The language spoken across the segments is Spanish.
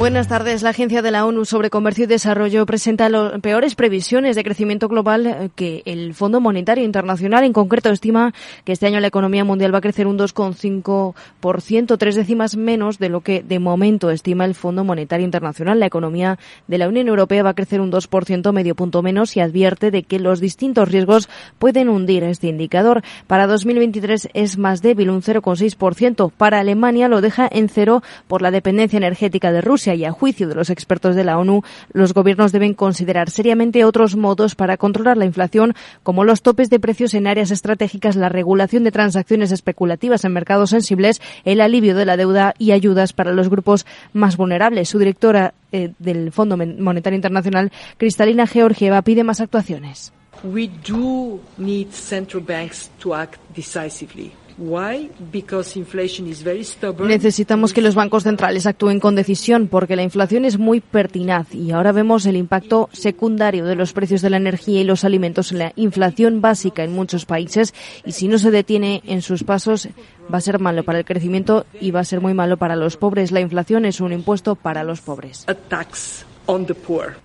Buenas tardes. La Agencia de la ONU sobre Comercio y Desarrollo presenta las peores previsiones de crecimiento global eh, que el Fondo Monetario Internacional. En concreto, estima que este año la economía mundial va a crecer un 2,5%, tres décimas menos de lo que de momento estima el Fondo Monetario Internacional. La economía de la Unión Europea va a crecer un 2%, medio punto menos, y advierte de que los distintos riesgos pueden hundir este indicador. Para 2023 es más débil, un 0,6%. Para Alemania lo deja en cero por la dependencia energética de Rusia y a juicio de los expertos de la ONU, los gobiernos deben considerar seriamente otros modos para controlar la inflación, como los topes de precios en áreas estratégicas, la regulación de transacciones especulativas en mercados sensibles, el alivio de la deuda y ayudas para los grupos más vulnerables. Su directora eh, del Fondo Monetario Internacional, Cristalina Georgieva, pide más actuaciones. Necesitamos que los bancos centrales actúen con decisión porque la inflación es muy pertinaz y ahora vemos el impacto secundario de los precios de la energía y los alimentos en la inflación básica en muchos países y si no se detiene en sus pasos va a ser malo para el crecimiento y va a ser muy malo para los pobres. La inflación es un impuesto para los pobres.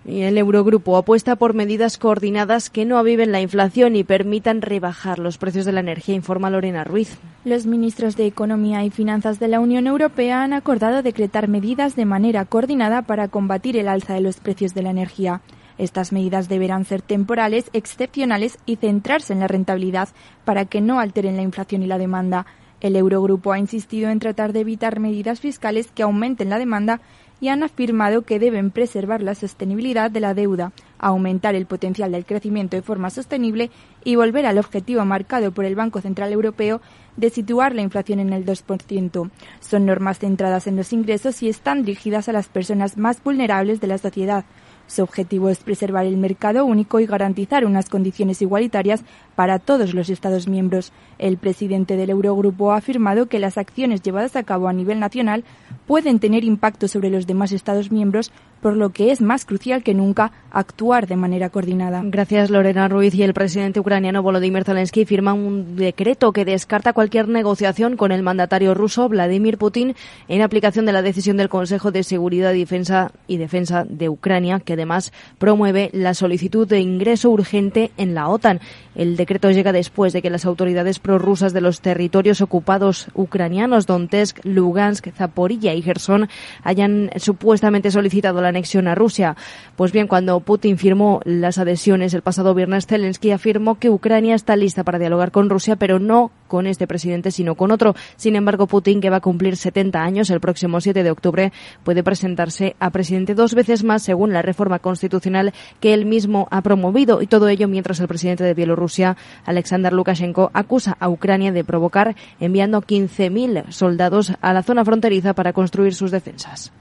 Y el Eurogrupo apuesta por medidas coordinadas que no aviven la inflación y permitan rebajar los precios de la energía, informa Lorena Ruiz. Los ministros de Economía y Finanzas de la Unión Europea han acordado decretar medidas de manera coordinada para combatir el alza de los precios de la energía. Estas medidas deberán ser temporales, excepcionales y centrarse en la rentabilidad para que no alteren la inflación y la demanda. El Eurogrupo ha insistido en tratar de evitar medidas fiscales que aumenten la demanda y han afirmado que deben preservar la sostenibilidad de la deuda, aumentar el potencial del crecimiento de forma sostenible y volver al objetivo marcado por el Banco Central Europeo de situar la inflación en el 2%. Son normas centradas en los ingresos y están dirigidas a las personas más vulnerables de la sociedad, su objetivo es preservar el mercado único y garantizar unas condiciones igualitarias para todos los Estados miembros. El presidente del Eurogrupo ha afirmado que las acciones llevadas a cabo a nivel nacional pueden tener impacto sobre los demás Estados miembros, por lo que es más crucial que nunca actuar de manera coordinada. Gracias, Lorena Ruiz. Y el presidente ucraniano Volodymyr Zelensky firma un decreto que descarta cualquier negociación con el mandatario ruso Vladimir Putin en aplicación de la decisión del Consejo de Seguridad y Defensa y Defensa de Ucrania, que además promueve la solicitud de ingreso urgente en la OTAN. El decreto llega después de que las autoridades prorrusas de los territorios ocupados ucranianos, Donetsk, Lugansk, Zaporilla y Gerson, hayan supuestamente solicitado la anexión a Rusia. Pues bien, cuando Putin firmó las adhesiones el pasado viernes, Zelensky afirmó que Ucrania está lista para dialogar con Rusia, pero no con este presidente, sino con otro. Sin embargo, Putin, que va a cumplir 70 años el próximo 7 de octubre, puede presentarse a presidente dos veces más según la reforma constitucional que él mismo ha promovido. Y todo ello mientras el presidente de Bielorrusia, Alexander Lukashenko, acusa a Ucrania de provocar enviando 15.000 soldados a la zona fronteriza para construir sus defensas.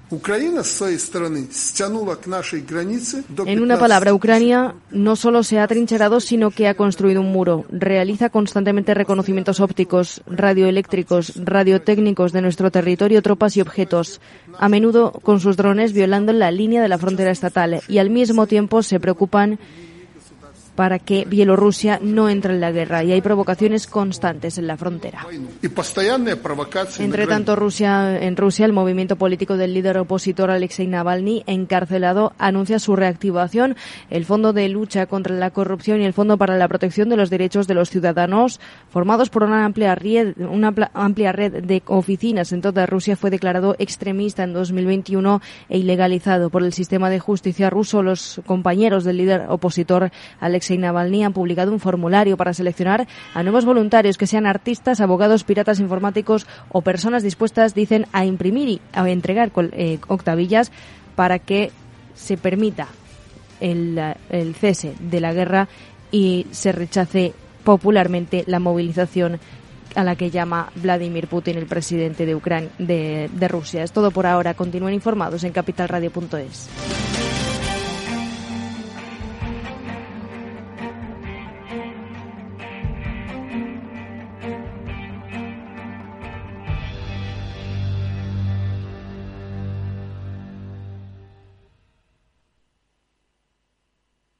En una palabra, Ucrania no solo se ha trincherado, sino que ha construido un muro. Realiza constantemente reconocimientos ópticos, radioeléctricos, radiotécnicos de nuestro territorio, tropas y objetos, a menudo con sus drones violando la línea de la frontera estatal y al mismo tiempo se preocupan para que Bielorrusia no entre en la guerra y hay provocaciones constantes en la frontera. Entre tanto, Rusia, en Rusia, el movimiento político del líder opositor Alexei Navalny, encarcelado, anuncia su reactivación. El Fondo de Lucha contra la Corrupción y el Fondo para la Protección de los Derechos de los Ciudadanos, formados por una amplia red, una amplia red de oficinas en toda Rusia, fue declarado extremista en 2021 e ilegalizado por el sistema de justicia ruso. Los compañeros del líder opositor Alexei Alexei Navalny han publicado un formulario para seleccionar a nuevos voluntarios que sean artistas, abogados, piratas informáticos o personas dispuestas, dicen, a imprimir y a entregar eh, octavillas para que se permita el, cese de la guerra y se rechace popularmente la movilización a la que llama Vladimir Putin, el presidente de, Ucrania, de, de Rusia. Es todo por ahora. Continúen informados en capitalradio.es.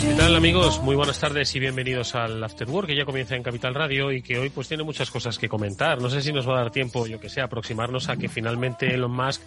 ¿Qué tal amigos? Muy buenas tardes y bienvenidos al After Work que ya comienza en Capital Radio y que hoy pues tiene muchas cosas que comentar. No sé si nos va a dar tiempo, yo que sé, aproximarnos a que finalmente Elon Musk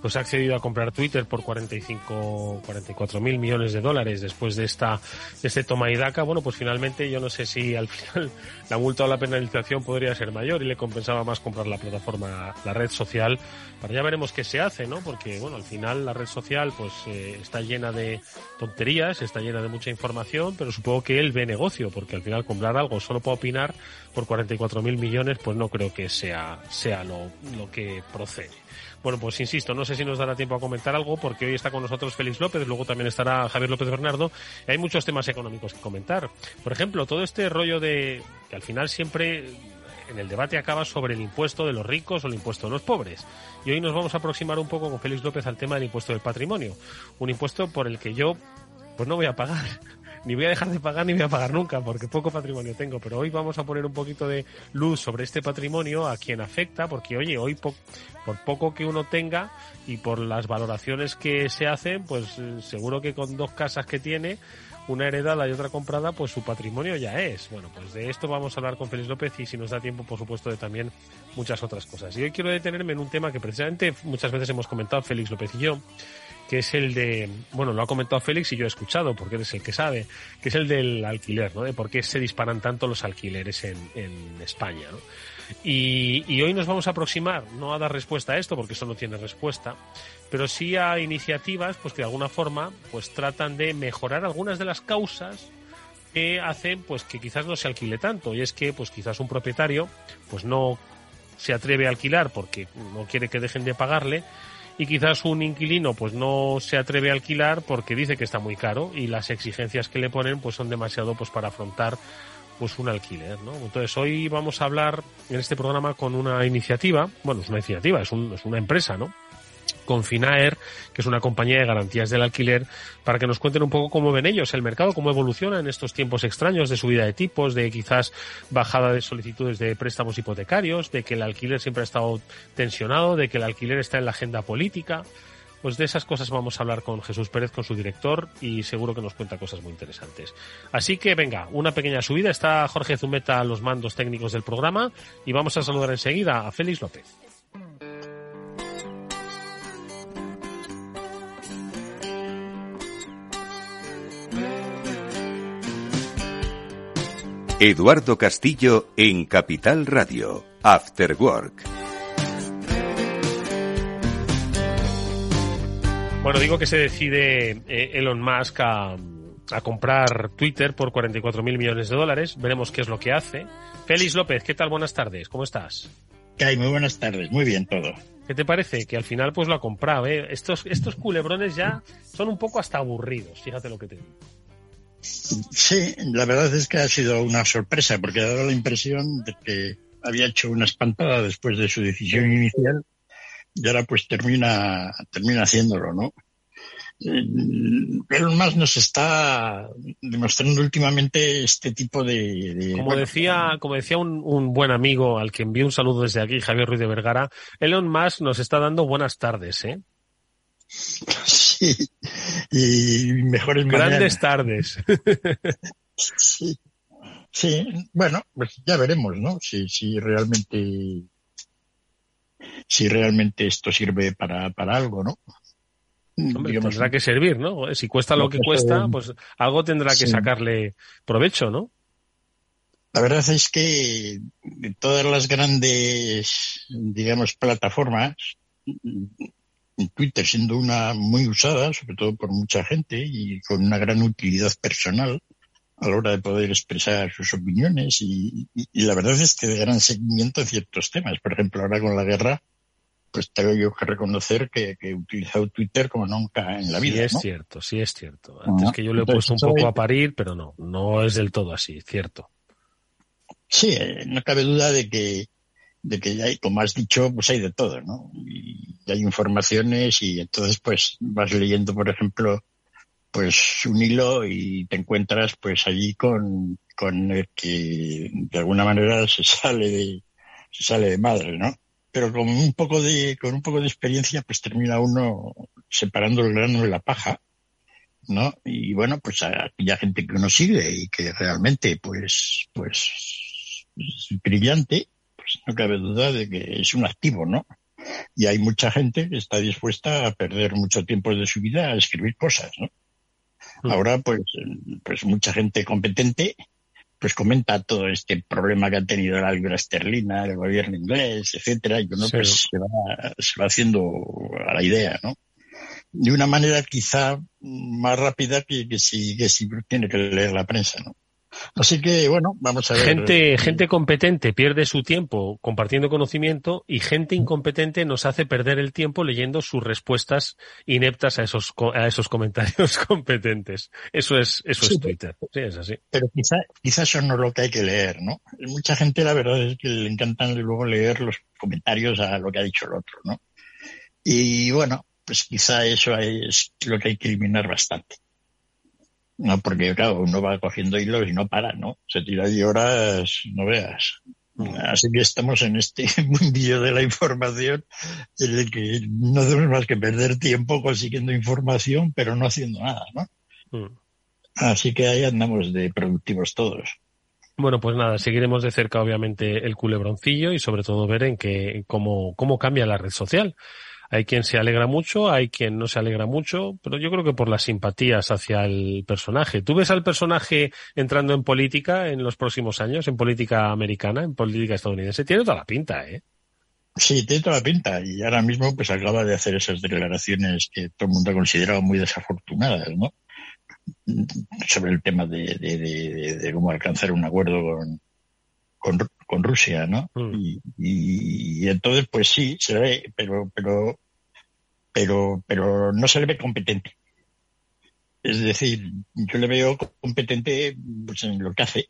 pues ha accedido a comprar Twitter por 45, 44 mil millones de dólares después de esta, de este toma y daca. Bueno, pues finalmente yo no sé si al final la multa o la penalización podría ser mayor y le compensaba más comprar la plataforma, la red social. Para ya veremos qué se hace, ¿no? Porque, bueno, al final la red social pues eh, está llena de tonterías, está llena de mucha información, pero supongo que él ve negocio, porque al final comprar algo solo para opinar por 44 mil millones, pues no creo que sea, sea lo, lo que procede. Bueno, pues insisto, no sé si nos dará tiempo a comentar algo porque hoy está con nosotros Félix López, luego también estará Javier López Bernardo hay muchos temas económicos que comentar. Por ejemplo, todo este rollo de que al final siempre en el debate acaba sobre el impuesto de los ricos o el impuesto de los pobres. Y hoy nos vamos a aproximar un poco con Félix López al tema del impuesto del patrimonio, un impuesto por el que yo pues no voy a pagar ni voy a dejar de pagar ni voy a pagar nunca, porque poco patrimonio tengo. Pero hoy vamos a poner un poquito de luz sobre este patrimonio, a quien afecta, porque oye, hoy por poco que uno tenga y por las valoraciones que se hacen, pues eh, seguro que con dos casas que tiene, una heredada y otra comprada, pues su patrimonio ya es. Bueno, pues de esto vamos a hablar con Félix López y si nos da tiempo, por supuesto, de también muchas otras cosas. Y hoy quiero detenerme en un tema que precisamente muchas veces hemos comentado Félix López y yo, que es el de, bueno, lo ha comentado Félix y yo he escuchado, porque él es el que sabe, que es el del alquiler, ¿no? De por qué se disparan tanto los alquileres en, en España, ¿no? Y, y, hoy nos vamos a aproximar, no a dar respuesta a esto, porque eso no tiene respuesta, pero sí a iniciativas, pues que de alguna forma, pues tratan de mejorar algunas de las causas que hacen, pues que quizás no se alquile tanto, y es que, pues quizás un propietario, pues no se atreve a alquilar porque no quiere que dejen de pagarle, y quizás un inquilino pues no se atreve a alquilar porque dice que está muy caro y las exigencias que le ponen pues son demasiado pues para afrontar pues un alquiler, ¿no? Entonces hoy vamos a hablar en este programa con una iniciativa, bueno, es una iniciativa, es, un, es una empresa, ¿no? Con Finaer, que es una compañía de garantías del alquiler, para que nos cuenten un poco cómo ven ellos el mercado, cómo evoluciona en estos tiempos extraños de subida de tipos, de quizás bajada de solicitudes de préstamos hipotecarios, de que el alquiler siempre ha estado tensionado, de que el alquiler está en la agenda política. Pues de esas cosas vamos a hablar con Jesús Pérez, con su director, y seguro que nos cuenta cosas muy interesantes. Así que venga, una pequeña subida. Está Jorge Zumeta a los mandos técnicos del programa y vamos a saludar enseguida a Félix López. Eduardo Castillo en Capital Radio, After Work. Bueno, digo que se decide eh, Elon Musk a, comprar Twitter por 44 mil millones de dólares. Veremos qué es lo que hace. Félix López, ¿qué tal? Buenas tardes. ¿Cómo estás? ¿Qué hay? Muy buenas tardes. Muy bien todo. ¿Qué te parece? Que al final pues lo ha comprado, ¿eh? Estos, estos culebrones ya son un poco hasta aburridos, fíjate lo que te digo. Sí, la verdad es que ha sido una sorpresa porque ha dado la impresión de que había hecho una espantada después de su decisión inicial y ahora pues termina, termina haciéndolo, ¿no? Pero más nos está demostrando últimamente este tipo de... como decía, como decía un, un, buen amigo al que envío un saludo desde aquí, Javier Ruiz de Vergara, Elon Musk nos está dando buenas tardes, ¿eh? Sí, y mejores Grandes tardes. Sí, sí, bueno, pues ya veremos, ¿no? Si, si realmente si realmente esto sirve para, para algo, ¿no? Hombre, tendrá que servir, ¿no? Si cuesta lo que cuesta, pues algo tendrá que sacarle provecho, ¿no? La verdad es que todas las grandes, digamos, plataformas Twitter siendo una muy usada, sobre todo por mucha gente y con una gran utilidad personal, a la hora de poder expresar sus opiniones y, la verdad es que de gran seguimiento en ciertos temas. Por ejemplo, ahora con la guerra, pues tengo yo que reconocer que, he utilizado Twitter como nunca en la vida. Sí, es cierto, sí es cierto. Antes que yo lo he puesto un poco a parir, pero no, no es del todo así, cierto. Sí, eh, no cabe duda de que, de que hay, como has dicho, pues hay de todo, ¿no? Y hay informaciones y entonces pues vas leyendo, por ejemplo, pues un hilo y te encuentras pues allí con, con el que de alguna manera se sale de, se sale de madre, ¿no? Pero con un poco de, con un poco de experiencia pues termina uno separando el grano de la paja, ¿no? Y bueno, pues aquella gente que uno sigue y que realmente pues, pues es brillante, pues no cabe duda de que es un activo, ¿no? Y hay mucha gente que está dispuesta a perder mucho tiempo de su vida a escribir cosas, ¿no? Mm. Ahora, pues, pues mucha gente competente pues comenta todo este problema que ha tenido la libra esterlina, el gobierno inglés, etcétera, y uno pues se va, se va haciendo a la idea, ¿no? De una manera quizá más rápida que, que si, que si tiene que leer la prensa, ¿no? Así que, bueno, vamos a ver. Gente, gente competente pierde su tiempo compartiendo conocimiento y gente incompetente nos hace perder el tiempo leyendo sus respuestas ineptas a esos, a esos comentarios competentes. Eso es, eso es Twitter. Sí, es así. Pero quizá, quizá eso no es lo que hay que leer, ¿no? Mucha gente, la verdad es que le encantan luego leer los comentarios a lo que ha dicho el otro, ¿no? Y bueno, pues quizá eso es lo que hay que eliminar bastante. No, porque claro, uno va cogiendo hilos y no para, ¿no? Se tira de horas, no veas. Así que estamos en este mundillo de la información en el que no hacemos más que perder tiempo consiguiendo información, pero no haciendo nada, ¿no? Mm. Así que ahí andamos de productivos todos. Bueno, pues nada, seguiremos de cerca obviamente el culebroncillo y sobre todo ver en qué, cómo, cómo cambia la red social. Hay quien se alegra mucho, hay quien no se alegra mucho, pero yo creo que por las simpatías hacia el personaje. ¿Tú ves al personaje entrando en política en los próximos años, en política americana, en política estadounidense? Tiene toda la pinta, ¿eh? Sí, tiene toda la pinta. Y ahora mismo pues acaba de hacer esas declaraciones que todo el mundo ha considerado muy desafortunadas, ¿no? Sobre el tema de, de, cómo alcanzar un acuerdo con, con Rusia, ¿no? Mm. Y, entonces, pues sí, se ve, pero, pero, pero, pero no se le ve competente. Es decir, yo le veo competente pues, en lo que hace,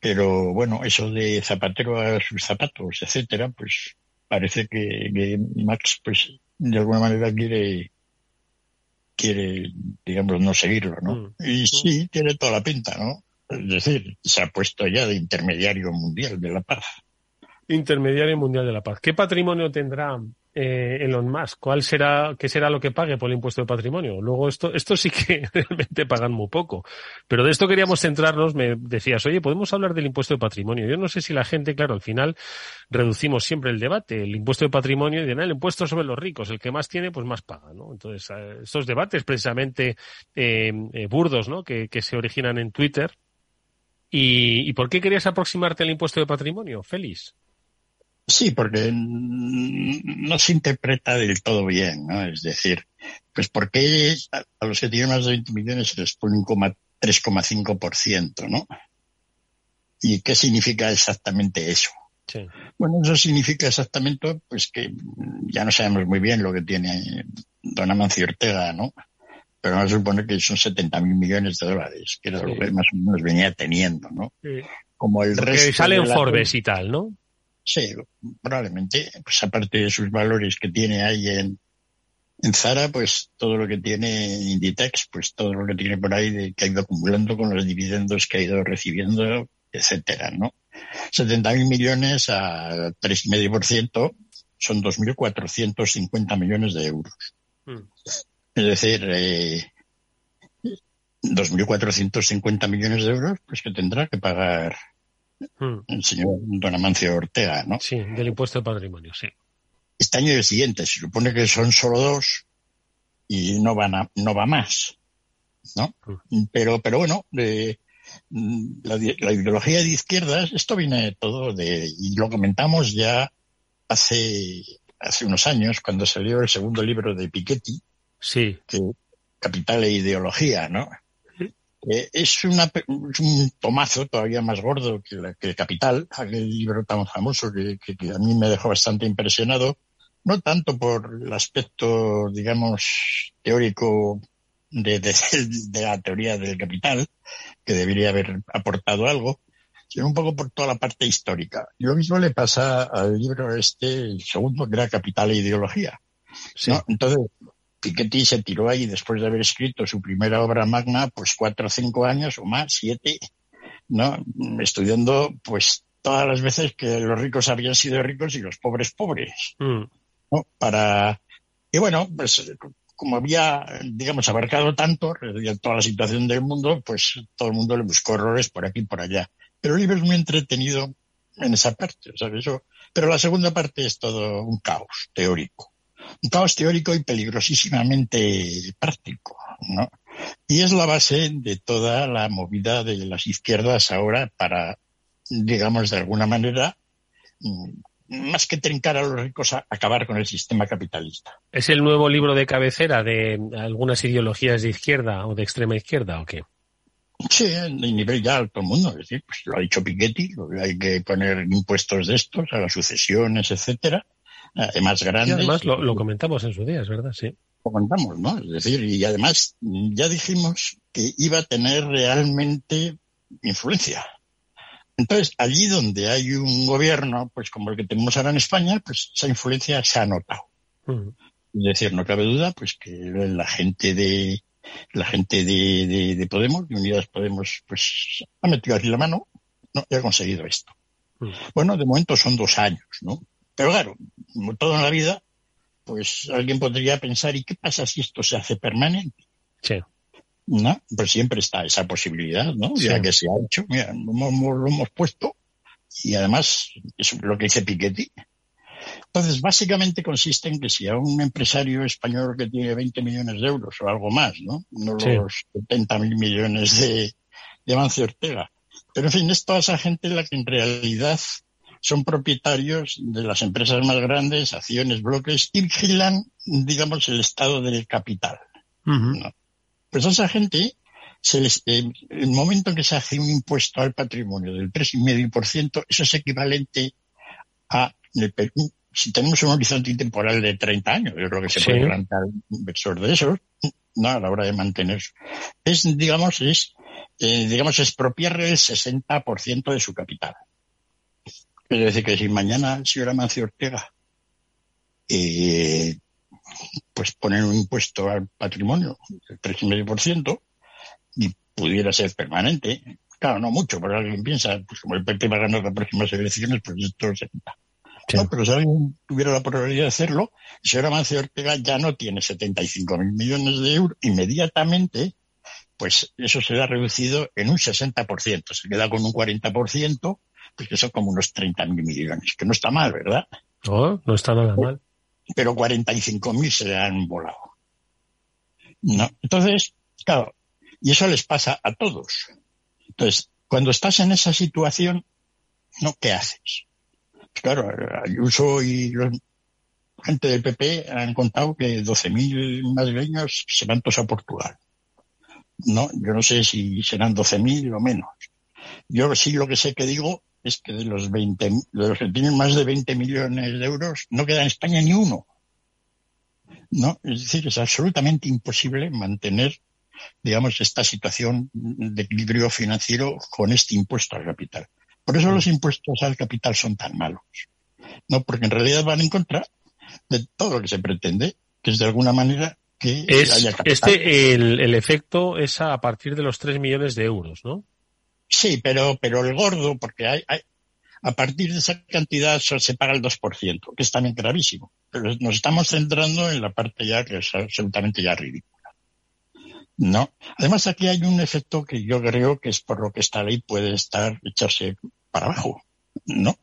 pero bueno, eso de zapatero a sus zapatos, etcétera, pues parece que, Max, pues de alguna manera quiere, quiere, digamos, no seguirlo, ¿no? Mm. Y sí, tiene toda la pinta, ¿no? Es decir, se ha puesto ya de intermediario mundial de la paz. Intermediario mundial de la paz. ¿Qué patrimonio tendrá eh, Elon Musk? ¿Cuál será, qué será lo que pague por el impuesto de patrimonio? Luego esto, esto sí que realmente pagan muy poco. Pero de esto queríamos centrarnos. Me decías, oye, podemos hablar del impuesto de patrimonio. Yo no sé si la gente, claro, al final reducimos siempre el debate, el impuesto de patrimonio y de el impuesto sobre los ricos. El que más tiene, pues más paga, ¿no? Entonces, eh, estos debates precisamente eh, eh burdos, ¿no? Que, que se originan en Twitter, ¿Y, por qué querías aproximarte al impuesto de patrimonio, Félix? Sí, porque no se interpreta del todo bien, ¿no? Es decir, pues porque a los que tienen más de 20 millones se les pone un 3,5%, ¿no? ¿Y qué significa exactamente eso? Sí. Bueno, eso significa exactamente pues que ya no sabemos muy bien lo que tiene don Amancio Ortega, ¿no? Pero vamos a suponer que son 70 mil millones de dólares, que era lo que más o menos venía teniendo, ¿no? Como el resto. Que sale en Forbes y tal, ¿no? Sí, probablemente, pues aparte de sus valores que tiene ahí en, en Zara, pues todo lo que tiene en Inditex, pues todo lo que tiene por ahí de, que ha ido acumulando con los dividendos que ha ido recibiendo, etcétera, ¿no? 70 mil millones a 3,5% son 2.450 millones de euros. Mm. Es decir, eh, 2.450 millones de euros, pues que tendrá que pagar hmm. el señor Don Amancio Ortega, ¿no? Sí, del impuesto de patrimonio, sí. Este año y el siguiente, se supone que son solo dos y no van a, no va más, ¿no? Hmm. Pero, pero bueno, la, ideología de izquierdas, esto viene todo de, y lo comentamos ya hace, hace unos años, cuando salió el segundo libro de Piketty, Sí. capital e ideología, ¿no? Eh, es, una, un tomazo todavía más gordo que, la, que Capital, aquel libro tan famoso que, que, a mí me dejó bastante impresionado, no tanto por el aspecto, digamos, teórico de, de, de, la teoría del capital, que debería haber aportado algo, sino un poco por toda la parte histórica. Y lo mismo le pasa al libro este, el segundo, que era Capital e Ideología. ¿no? Entonces, Piketty se tiró ahí después de haber escrito su primera obra magna, pues cuatro o cinco años o más, siete, ¿no? Estudiando, pues, todas las veces que los ricos habían sido ricos y los pobres pobres, mm. ¿no? Para, y bueno, pues, como había, digamos, abarcado tanto, toda la situación del mundo, pues todo el mundo le buscó errores por aquí y por allá. Pero el libro es muy entretenido en esa parte, ¿sabes? Eso, pero la segunda parte es todo un caos teórico un caos teórico y peligrosísimamente práctico, ¿no? Y es la base de toda la movida de las izquierdas ahora para, digamos, de alguna manera, mm, más que trincar a los ricos, a acabar con el sistema capitalista. ¿Es el nuevo libro de cabecera de algunas ideologías de izquierda o de extrema izquierda o qué? Sí, de nivel ya alto mundo. Es decir, pues lo ha dicho Piketty, hay que poner impuestos de estos a las sucesiones, etcétera más grandes. además lo, comentamos en su día, es verdad, sí. Lo comentamos, ¿no? Es decir, y además ya dijimos que iba a tener realmente influencia. Entonces, allí donde hay un gobierno, pues como el que tenemos ahora en España, pues esa influencia se ha notado. Mm. Es decir, no cabe duda, pues que la gente de la gente de, de, Podemos, de Unidas Podemos, pues ha metido aquí la mano, no, y ha conseguido esto. Bueno, de momento son dos años, ¿no? Pero claro, como todo en la vida, pues alguien podría pensar, ¿y qué pasa si esto se hace permanente? Sí. ¿No? Pues siempre está esa posibilidad, ¿no? Ya que se ha hecho, mira, lo hemos, puesto y además es lo que dice Piketty. Entonces, básicamente consiste en que si a un empresario español que tiene 20 millones de euros o algo más, ¿no? No los 70 mil millones de, de Avance Ortega. Pero en fin, es toda esa gente la que en realidad son propietarios de las empresas más grandes, acciones, bloques, y vigilan, digamos, el estado del capital. Pues a esa gente, se les, eh, el momento en que se hace un impuesto al patrimonio del 3,5%, eso es equivalente a, si tenemos un horizonte temporal de 30 años, yo creo que se puede plantear un inversor de esos, no, a la hora de mantener. Es, digamos, es, eh, digamos, expropiarle el 60% de su capital. Es decir, que si mañana el señor Amancio Ortega eh, pues poner un impuesto al patrimonio del 3,5% y pudiera ser permanente, claro, no mucho, pero alguien piensa, pues como el PP va a ganar las próximas elecciones, pues esto se quita. No, pero si alguien tuviera la probabilidad de hacerlo, el señor Amancio Ortega ya no tiene 75 mil millones de euros, inmediatamente, pues eso será reducido en un 60%, se queda con un 40%, pues que son como unos 30.000 millones, que no está mal, ¿verdad? No, no está nada mal. Pero 45.000 se le han volado. ¿No? Entonces, claro, y eso les pasa a todos. Entonces, cuando estás en esa situación, ¿no? ¿Qué haces? Pues claro, Ayuso y los gente del PP han contado que 12.000 madrileños se van todos a Portugal. No, yo no sé si serán 12.000 o menos. Yo sí lo que sé que digo es que de los 20, de los que tienen más de 20 millones de euros, no queda en España ni uno. ¿No? Es decir, es absolutamente imposible mantener, digamos, esta situación de equilibrio financiero con este impuesto al capital. Por eso los impuestos al capital son tan malos. ¿No? Porque en realidad van en contra de todo lo que se pretende, que es de alguna manera que haya capital. Este, el, el efecto es a partir de los 3 millones de euros, ¿no? Sí, pero, pero el gordo, porque hay, hay, a partir de esa cantidad se paga el 2%, que es también gravísimo. Pero nos estamos centrando en la parte ya que es absolutamente ya ridícula. ¿No? Además aquí hay un efecto que yo creo que es por lo que esta ley puede estar echarse para abajo. ¿No?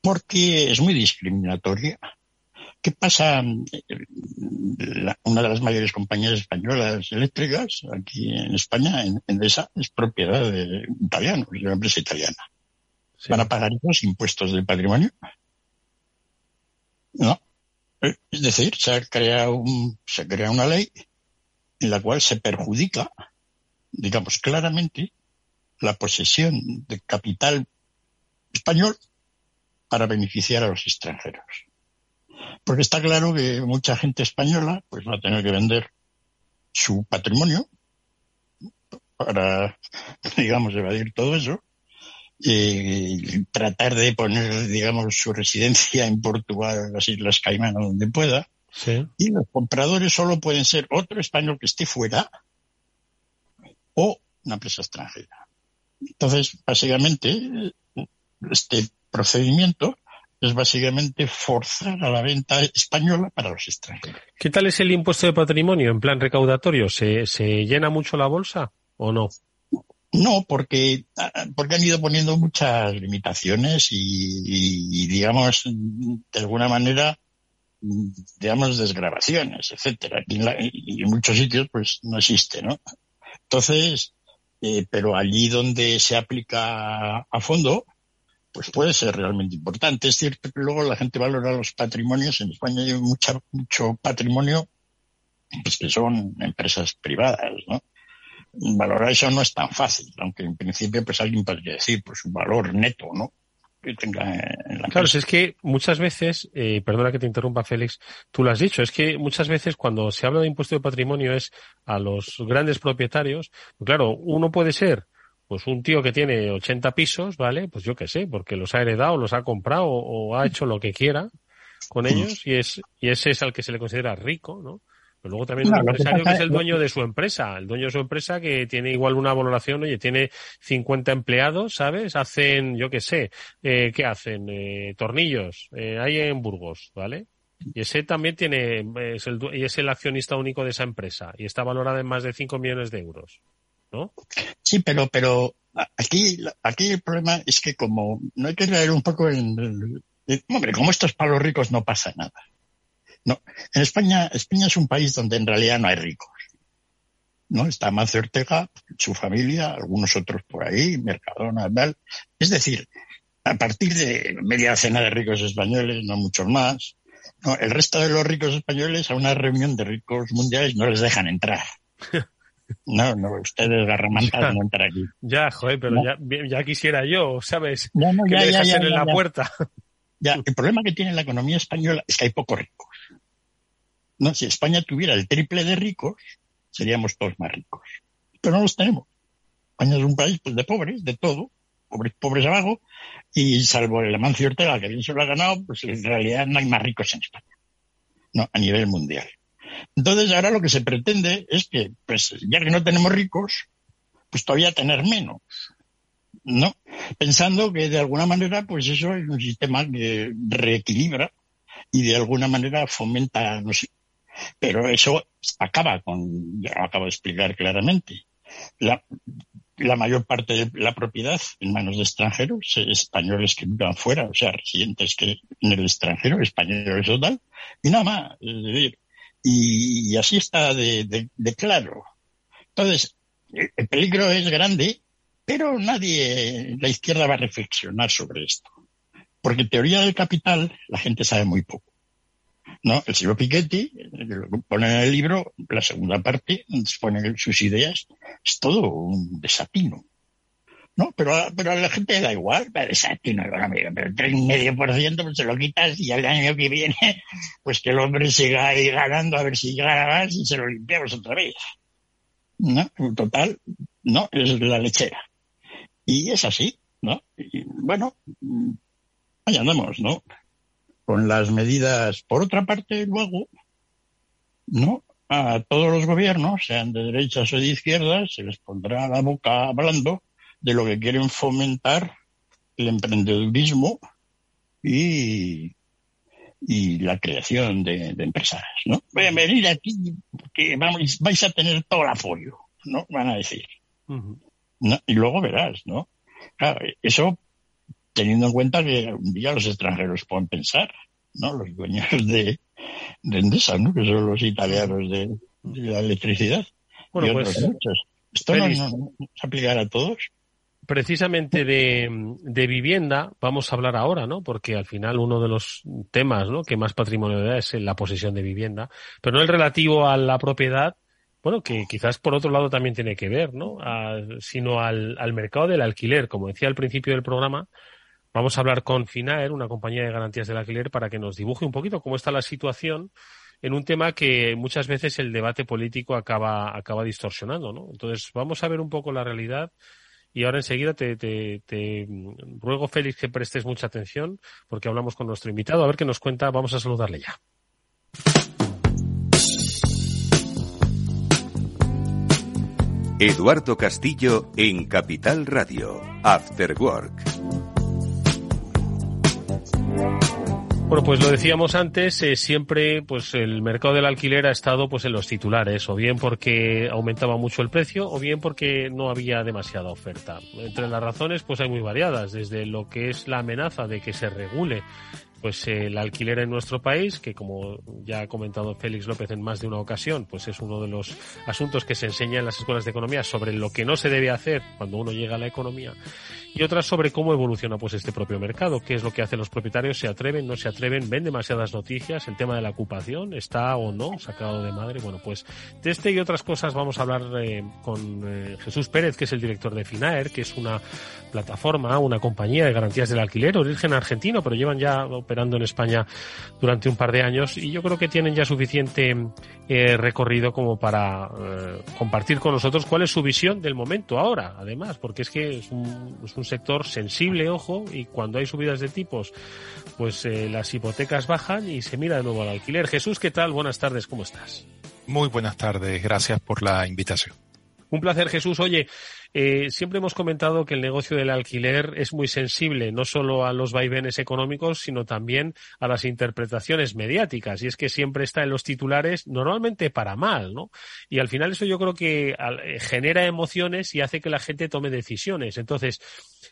Porque es muy discriminatoria. ¿Qué pasa? una de las mayores compañías españolas eléctricas aquí en España, en Endesa, es propiedad de italianos, de una empresa italiana. ¿Van a pagar los impuestos del patrimonio? No. Es decir, se crea, un, se crea una ley en la cual se perjudica digamos claramente, la posesión de capital español para beneficiar a los extranjeros. Porque está claro que mucha gente española pues va a tener que vender su patrimonio para, digamos, evadir todo eso y tratar de poner, digamos, su residencia en Portugal, las Islas Caimán, donde pueda. Y los compradores solo pueden ser otro español que esté fuera o una empresa extranjera. Entonces, básicamente, este procedimiento es básicamente forzar a la venta española para los extranjeros. ¿Qué tal es el impuesto de patrimonio en plan recaudatorio? ¿Se, se llena mucho la bolsa o no? No, porque, porque han ido poniendo muchas limitaciones y, digamos, de alguna manera, digamos, desgrabaciones, etcétera. Y en, muchos sitios, pues, no existe, ¿no? Entonces, eh, pero allí donde se aplica a fondo, pues puede ser realmente importante. Es cierto que luego la gente valora los patrimonios. En España hay mucha, mucho patrimonio, pues que son empresas privadas, ¿no? Valorar eso no es tan fácil, aunque en principio pues alguien podría decir pues un valor neto, ¿no? Que tenga en la claro, es que muchas veces, eh, perdona que te interrumpa Félix, tú lo has dicho, es que muchas veces cuando se habla de impuesto de patrimonio es a los grandes propietarios, pues claro, uno puede ser pues un tío que tiene 80 pisos, ¿vale? Pues yo qué sé, porque los ha heredado, los ha comprado o, ha hecho lo que quiera con ellos y es y ese es al que se le considera rico, ¿no? Pero luego también un empresario que, es el dueño de su empresa, el dueño de su empresa que tiene igual una valoración, oye, tiene 50 empleados, ¿sabes? Hacen, yo qué sé, eh, ¿qué hacen? Eh, tornillos, eh, hay en Burgos, ¿vale? Y ese también tiene, es el, y es el accionista único de esa empresa y está valorada en más de 5 millones de euros. ¿No? Sí, pero, pero aquí, aquí el problema es que como no hay que leer un poco en, hombre, como estos palos ricos no pasa nada. No, en España, España es un país donde en realidad no hay ricos. ¿no? Está Mancio Ortega, su familia, algunos otros por ahí, Mercadona, tal. Es decir, a partir de media docena de ricos españoles, no muchos más, no, el resto de los ricos españoles a una reunión de ricos mundiales no les dejan entrar. No, no, ustedes garramantas no entran aquí. Ya, joder, pero ya, ya, quisiera yo, ¿sabes? No, no, que me dejasen en la puerta. Ya, el problema que tiene la economía española es que hay pocos ricos. No, si España tuviera el triple de ricos, seríamos todos más ricos. Pero no los tenemos. España es un país pues, de pobres, de todo, pobres, pobres abajo, y salvo el Amancio Ortega, que bien se lo ha ganado, pues en realidad no hay más ricos en España. No, a nivel mundial. Entonces ahora lo que se pretende es que, pues ya que no tenemos ricos, pues todavía tener menos. ¿No? Pensando que de alguna manera, pues eso es un sistema que reequilibra y de alguna manera fomenta, no sé. Pero eso acaba con, ya lo acabo de explicar claramente. La, mayor parte de la propiedad en manos de extranjeros, españoles que vivan fuera, o sea, residentes que en el extranjero, españoles total, y nada más. Es decir, y, así está de, claro. Entonces, el peligro es grande, pero nadie, la izquierda va a reflexionar sobre esto. Porque teoría del capital la gente sabe muy poco. ¿No? El señor Piketty, lo pone en el libro, la segunda parte, ponen sus ideas, es todo un desatino. ¿No? Pero, pero a la gente da igual, exacto, no, pero el 3,5% pues se lo quitas y el año que viene, pues que el hombre siga ahí ganando a ver si gana más y se lo limpiamos otra vez. ¿No? Total, no, es la lechera. Y es así, ¿no? Y bueno, ahí andamos, ¿no? Con las medidas, por otra parte, luego, ¿no? A todos los gobiernos, sean de derechas o de izquierdas, se les pondrá la boca hablando de lo que quieren fomentar el emprendedurismo y, y la creación de, empresas, ¿no? Voy a venir aquí que vamos, vais a tener todo el apoyo, ¿no? Van a decir. Y luego verás, ¿no? Claro, eso teniendo en cuenta que un día los extranjeros pueden pensar, ¿no? Los dueños de, de Endesa, ¿no? Que son los italianos de, la electricidad. Bueno, pues, Esto no, no, se aplicará a todos precisamente de, de, vivienda vamos a hablar ahora, ¿no? Porque al final uno de los temas, ¿no? Que más patrimonio da es la posesión de vivienda, pero no el relativo a la propiedad, bueno, que quizás por otro lado también tiene que ver, ¿no? sino al, al mercado del alquiler. Como decía al principio del programa, vamos a hablar con Finaer, una compañía de garantías del alquiler, para que nos dibuje un poquito cómo está la situación en un tema que muchas veces el debate político acaba, acaba distorsionando, ¿no? Entonces, vamos a ver un poco la realidad y ahora enseguida te, te, ruego, Félix, que prestes mucha atención porque hablamos con nuestro invitado. A ver qué nos cuenta. Vamos a saludarle ya. Eduardo Castillo en Capital Radio, After Work. Bueno, pues lo decíamos antes, eh, siempre pues el mercado del alquiler ha estado pues en los titulares, o bien porque aumentaba mucho el precio, o bien porque no había demasiada oferta. Entre las razones pues hay muy variadas, desde lo que es la amenaza de que se regule pues el alquiler en nuestro país, que como ya ha comentado Félix López en más de una ocasión, pues es uno de los asuntos que se enseña en las escuelas de economía sobre lo que no se debe hacer cuando uno llega a la economía y otras sobre cómo evoluciona pues este propio mercado, qué es lo que hacen los propietarios, se atreven, no se atreven, ven demasiadas noticias, el tema de la ocupación, está o no sacado de madre. Bueno, pues de este y otras cosas vamos a hablar eh, con eh, Jesús Pérez, que es el director de Finaer, que es una plataforma, una compañía de garantías del alquiler, origen argentino, pero llevan ya operando en España durante un par de años y yo creo que tienen ya suficiente eh, recorrido como para compartir con nosotros cuál es su visión del momento ahora, además, porque es que es un, es un un sector sensible, ojo, y cuando hay subidas de tipos, pues eh, las hipotecas bajan y se mira de nuevo al alquiler. Jesús, ¿qué tal? Buenas tardes, ¿cómo estás? Muy buenas tardes, gracias por la invitación. Un placer, Jesús. Oye, eh, siempre hemos comentado que el negocio del alquiler es muy sensible, no solo a los vaivenes económicos, sino también a las interpretaciones mediáticas. Y es que siempre está en los titulares, normalmente para mal, ¿no? Y al final eso yo creo que eh, genera emociones y hace que la gente tome decisiones. Entonces,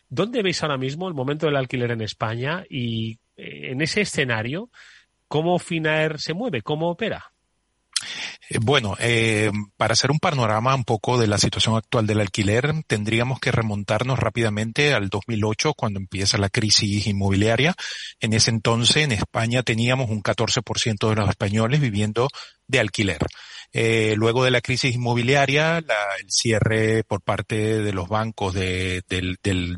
¿dónde veis ahora mismo el momento del alquiler en España? Y eh, en ese escenario, ¿cómo Finaer se mueve? ¿Cómo opera? Eh, bueno, eh, para hacer un panorama un poco de la situación actual del alquiler, tendríamos que remontarnos rápidamente al 2008, cuando empieza la crisis inmobiliaria. En ese entonces, en España teníamos un 14% de los españoles viviendo de alquiler. Eh, luego de la crisis inmobiliaria, el cierre por parte de los bancos de,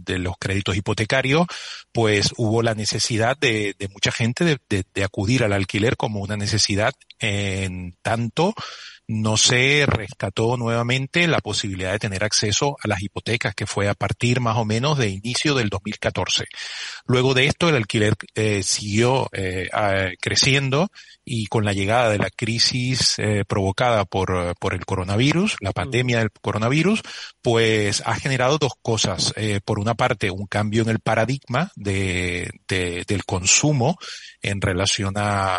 los créditos hipotecarios, pues hubo la necesidad de, mucha gente de, acudir al alquiler como una necesidad en tanto no se rescató nuevamente la posibilidad de tener acceso a las hipotecas, que fue a partir más o menos de inicio del 2014. Luego de esto, el alquiler eh, siguió eh, creciendo y con la llegada de la crisis eh, provocada por, por el coronavirus, la pandemia del coronavirus, pues ha generado dos cosas. por una parte, un cambio en el paradigma de, del consumo en relación a,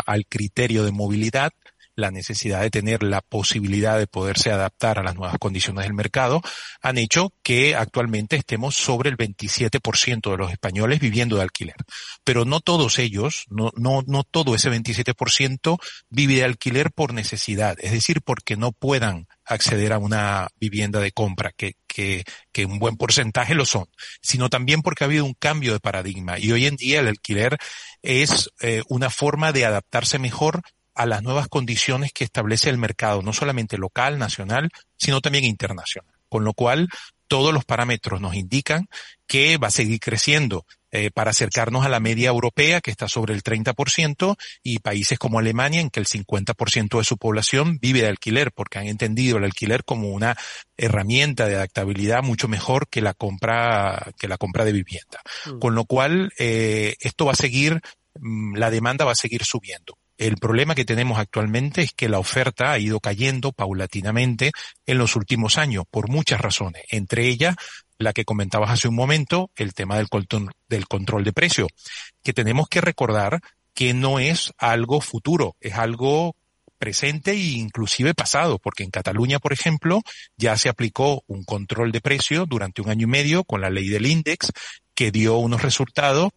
al criterio de movilidad la necesidad de tener la posibilidad de poderse adaptar a las nuevas condiciones del mercado, han hecho que actualmente estemos sobre el 27% de los españoles viviendo de alquiler. Pero no todos ellos, no, no, no todo ese 27% vive de alquiler por necesidad, es decir, porque no puedan acceder a una vivienda de compra, que, que, que, un buen porcentaje lo son, sino también porque ha habido un cambio de paradigma y hoy en día el alquiler es eh, una forma de adaptarse mejor a las nuevas condiciones que establece el mercado, no solamente local, nacional, sino también internacional. Con lo cual, todos los parámetros nos indican que va a seguir creciendo eh, para acercarnos a la media europea, que está sobre el 30%, y países como Alemania, en que el 50% de su población vive de alquiler, porque han entendido el alquiler como una herramienta de adaptabilidad mucho mejor que la compra, que la compra de vivienda. Mm. Con lo cual, eh, esto va a seguir, mm, la demanda va a seguir subiendo. El problema que tenemos actualmente es que la oferta ha ido cayendo paulatinamente en los últimos años por muchas razones, entre ellas la que comentabas hace un momento, el tema del control, de precio, que tenemos que recordar que no es algo futuro, es algo presente e inclusive pasado, porque en Cataluña, por ejemplo, ya se aplicó un control de precio durante un año y medio con la ley del index que dio unos resultados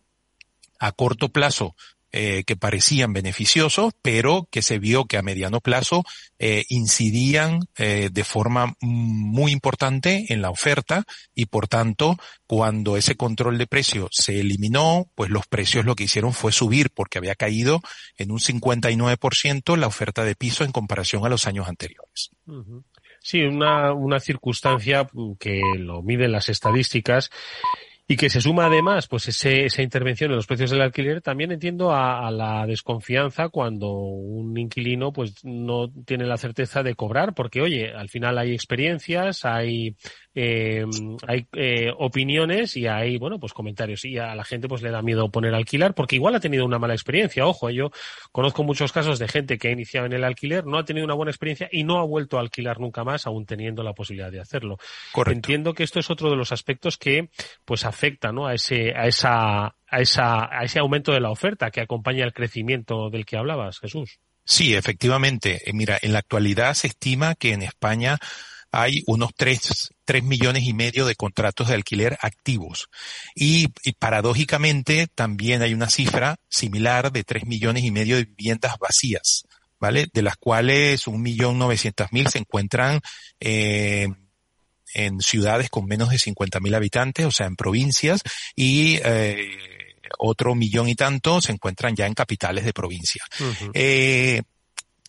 a corto plazo eh, que parecían beneficiosos, pero que se vio que a mediano plazo eh, incidían eh, de forma muy importante en la oferta y por tanto cuando ese control de precios se eliminó, pues los precios lo que hicieron fue subir porque había caído en un 59% la oferta de piso en comparación a los años anteriores. Sí, una, una circunstancia que lo miden las estadísticas y que se suma además, pues ese, esa intervención en los precios del alquiler, también entiendo a, a, la desconfianza cuando un inquilino pues no tiene la certeza de cobrar, porque oye, al final hay experiencias, hay eh, hay eh, opiniones y hay, bueno, pues comentarios. Y a la gente pues le da miedo poner alquilar porque igual ha tenido una mala experiencia. Ojo, yo conozco muchos casos de gente que ha iniciado en el alquiler, no ha tenido una buena experiencia y no ha vuelto a alquilar nunca más, aún teniendo la posibilidad de hacerlo. Correcto. Entiendo que esto es otro de los aspectos que pues afecta, ¿no? A ese, a esa, a esa, a ese aumento de la oferta que acompaña el crecimiento del que hablabas, Jesús. Sí, efectivamente. Eh, mira, en la actualidad se estima que en España hay unos tres, tres millones y medio de contratos de alquiler activos. Y, y, paradójicamente también hay una cifra similar de tres millones y medio de viviendas vacías, ¿vale? De las cuales un millón novecientas mil se encuentran eh, en ciudades con menos de cincuenta mil habitantes, o sea, en provincias, y eh, otro millón y tanto se encuentran ya en capitales de provincia. Uh -huh. eh,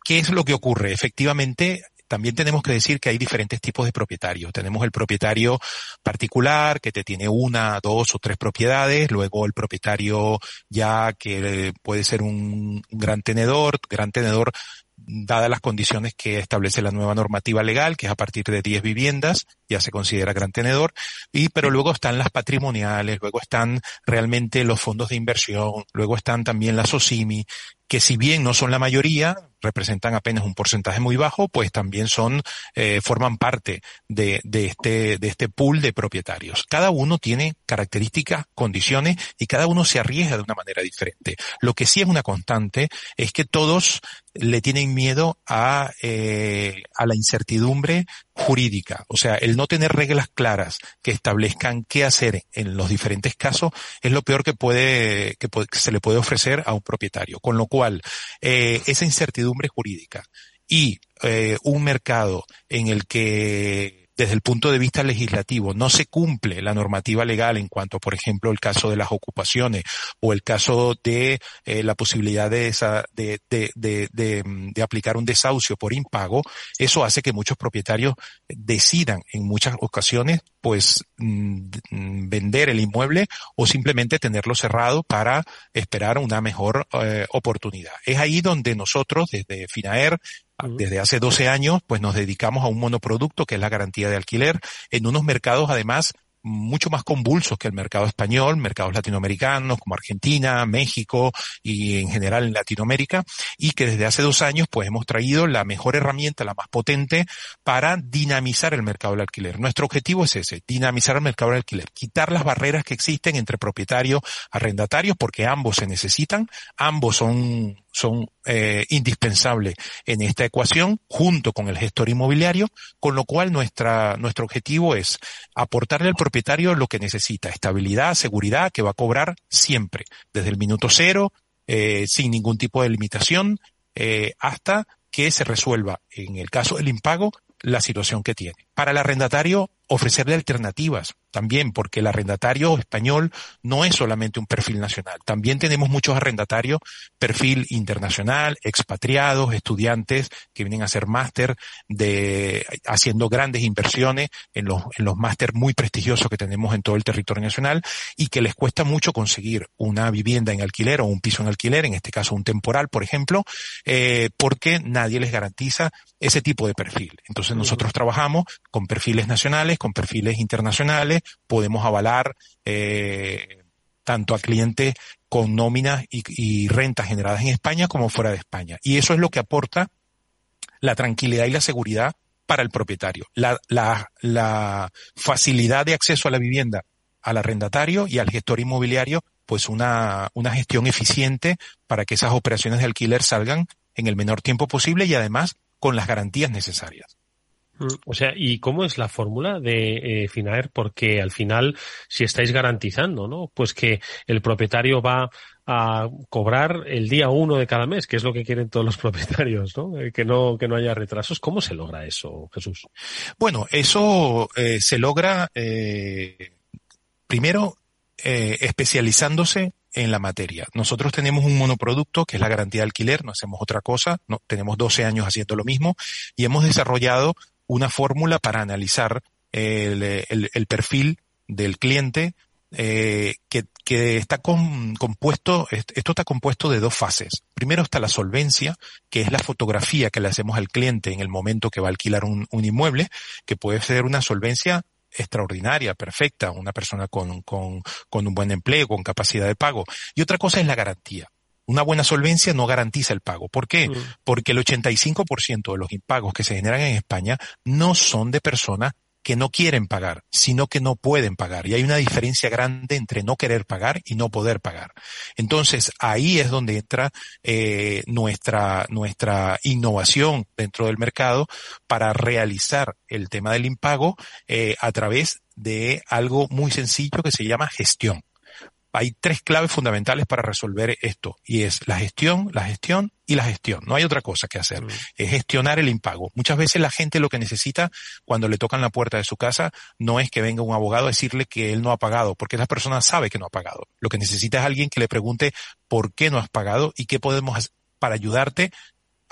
¿Qué es lo que ocurre? Efectivamente, también tenemos que decir que hay diferentes tipos de propietarios. Tenemos el propietario particular que te tiene una, dos o tres propiedades, luego el propietario ya que puede ser un gran tenedor, gran tenedor dadas las condiciones que establece la nueva normativa legal, que es a partir de 10 viviendas, ya se considera gran tenedor, y pero luego están las patrimoniales, luego están realmente los fondos de inversión, luego están también las OSIMI, que si bien no son la mayoría, representan apenas un porcentaje muy bajo, pues también son, eh, forman parte de, de, este, de este pool de propietarios. Cada uno tiene características, condiciones y cada uno se arriesga de una manera diferente. Lo que sí es una constante es que todos le tienen miedo a, eh, a la incertidumbre jurídica. O sea, el no tener reglas claras que establezcan qué hacer en los diferentes casos es lo peor que puede, que, puede, que se le puede ofrecer a un propietario. Con lo cual, eh, esa incertidumbre jurídica y eh, un mercado en el que desde el punto de vista legislativo no se cumple la normativa legal en cuanto, por ejemplo, el caso de las ocupaciones o el caso de eh, la posibilidad de, esa, de, de, de, de, aplicar un desahucio por impago, eso hace que muchos propietarios decidan en muchas ocasiones pues mm, vender el inmueble o simplemente tenerlo cerrado para esperar una mejor eh, oportunidad. Es ahí donde nosotros desde FINAER desde hace 12 años, pues nos dedicamos a un monoproducto que es la garantía de alquiler en unos mercados además mucho más convulsos que el mercado español, mercados latinoamericanos como Argentina, México y en general en Latinoamérica, y que desde hace dos años pues hemos traído la mejor herramienta, la más potente para dinamizar el mercado del alquiler. Nuestro objetivo es ese, dinamizar el mercado del alquiler, quitar las barreras que existen entre propietarios, arrendatarios, porque ambos se necesitan, ambos son son eh, indispensables en esta ecuación junto con el gestor inmobiliario, con lo cual nuestra, nuestro objetivo es aportarle al propietario lo que necesita, estabilidad, seguridad, que va a cobrar siempre, desde el minuto cero, eh, sin ningún tipo de limitación, eh, hasta que se resuelva, en el caso del impago, la situación que tiene. Para el arrendatario, ofrecerle alternativas también, porque el arrendatario español no es solamente un perfil nacional. También tenemos muchos arrendatarios perfil internacional, expatriados, estudiantes que vienen a hacer máster de, haciendo grandes inversiones en los, en los máster muy prestigiosos que tenemos en todo el territorio nacional y que les cuesta mucho conseguir una vivienda en alquiler o un piso en alquiler, en este caso un temporal, por ejemplo, eh, porque nadie les garantiza ese tipo de perfil. Entonces nosotros trabajamos con perfiles nacionales, con perfiles internacionales, podemos avalar eh, tanto a clientes con nóminas y, rentas generadas en España como fuera de España. Y eso es lo que aporta la tranquilidad y la seguridad para el propietario. La, facilidad de acceso a la vivienda al arrendatario y al gestor inmobiliario, pues una gestión eficiente para que esas operaciones de alquiler salgan en el menor tiempo posible y además con las garantías necesarias. Mm, o sea, ¿y cómo es la fórmula de eh, Finaer? Porque al final, si estáis garantizando, ¿no? Pues que el propietario va a cobrar el día uno de cada mes, que es lo que quieren todos los propietarios, ¿no? Eh, que no, que no haya retrasos. ¿Cómo se logra eso, Jesús? Bueno, eso eh, se logra eh, primero especializándose en la materia. Nosotros tenemos un monoproducto que es la garantía de alquiler, no hacemos otra cosa, no, tenemos 12 años haciendo lo mismo y hemos desarrollado una fórmula para analizar el, perfil del cliente eh, que, está compuesto, esto está compuesto de dos fases. Primero está la solvencia, que es la fotografía que le hacemos al cliente en el momento que va a alquilar un, inmueble, que puede ser una solvencia extraordinaria, perfecta, una persona con un buen empleo, con capacidad de pago. Y otra cosa es la garantía. Una buena solvencia no garantiza el pago. ¿Por qué? Mm. Porque el 85% de los impagos que se generan en España no son de personas que no quieren pagar, sino que no pueden pagar. Y hay una diferencia grande entre no querer pagar y no poder pagar. Entonces, ahí es donde entra eh, nuestra, nuestra innovación dentro del mercado para realizar el tema del impago eh, a través de algo muy sencillo que se llama gestión hay tres claves fundamentales para resolver esto y es la gestión, la gestión y la gestión. No hay otra cosa que hacer. Mm. Es gestionar el impago. Muchas veces la gente lo que necesita cuando le tocan la puerta de su casa no es que venga un abogado a decirle que él no ha pagado, porque esa persona sabe que no ha pagado. Lo que necesita es alguien que le pregunte por qué no has pagado y qué podemos hacer para ayudarte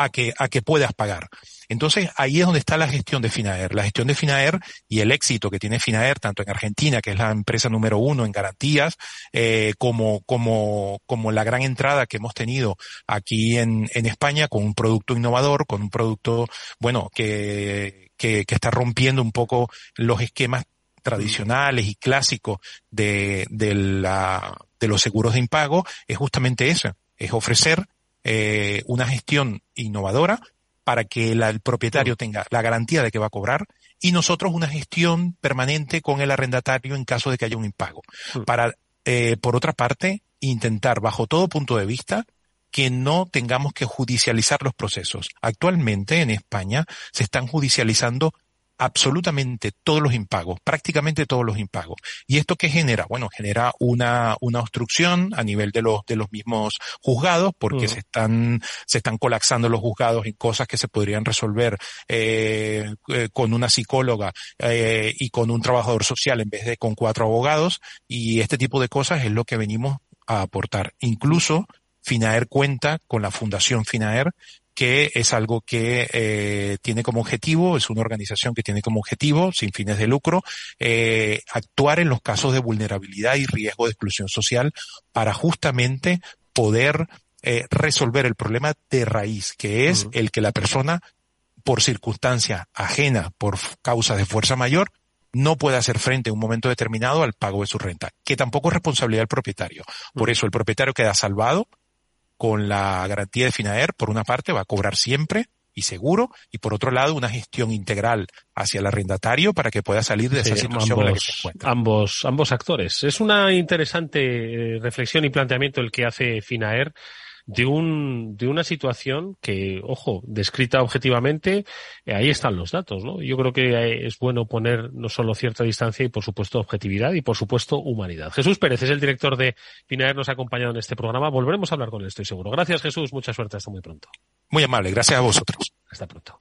a que, a que puedas pagar. Entonces ahí es donde está la gestión de Finaer. La gestión de Finaer y el éxito que tiene Finaer tanto en Argentina, que es la empresa número uno en garantías, eh, como, como, como la gran entrada que hemos tenido aquí en, en España con un producto innovador, con un producto, bueno, que, que, que está rompiendo un poco los esquemas tradicionales y clásicos de, de, la, de los seguros de impago, es justamente eso, es ofrecer eh, una gestión innovadora para que el propietario tenga la garantía de que va a cobrar y nosotros una gestión permanente con el arrendatario en caso de que haya un impago. Para, eh, por otra parte, intentar bajo todo punto de vista que no tengamos que judicializar los procesos. Actualmente en España se están judicializando absolutamente todos los impagos, prácticamente todos los impagos. ¿Y esto qué genera? Bueno, genera una, una obstrucción a nivel de los, de los mismos juzgados, porque se están, se están colapsando los juzgados en cosas que se podrían resolver eh, eh, con una psicóloga eh, y con un trabajador social en vez de con cuatro abogados, y este tipo de cosas es lo que venimos a aportar. Incluso FINAER cuenta con la Fundación FINAER que es algo que eh, tiene como objetivo, es una organización que tiene como objetivo, sin fines de lucro, eh, actuar en los casos de vulnerabilidad y riesgo de exclusión social para justamente poder eh, resolver el problema de raíz, que es el que la persona, por circunstancia ajena, por causa de fuerza mayor, no puede hacer frente en un momento determinado al pago de su renta, que tampoco es responsabilidad del propietario. Por eso el propietario queda salvado con la garantía de Finaer, por una parte, va a cobrar siempre y seguro, y por otro lado, una gestión integral hacia el arrendatario para que pueda salir de esa situación ambos, en la que se encuentra. Ambos, ambos actores. Es una interesante eh, reflexión y planteamiento el que hace Finaer de, un, de una situación que, ojo, descrita objetivamente, eh, ahí están los datos, ¿no? Yo creo que eh, es bueno poner no solo cierta distancia y, por supuesto, objetividad y, por supuesto, humanidad. Jesús Pérez es el director de Finaer, nos ha acompañado en este programa. Volveremos a hablar con él, estoy seguro. Gracias, Jesús. Mucha suerte. Hasta muy pronto. Muy amable. Gracias a vosotros. Hasta pronto.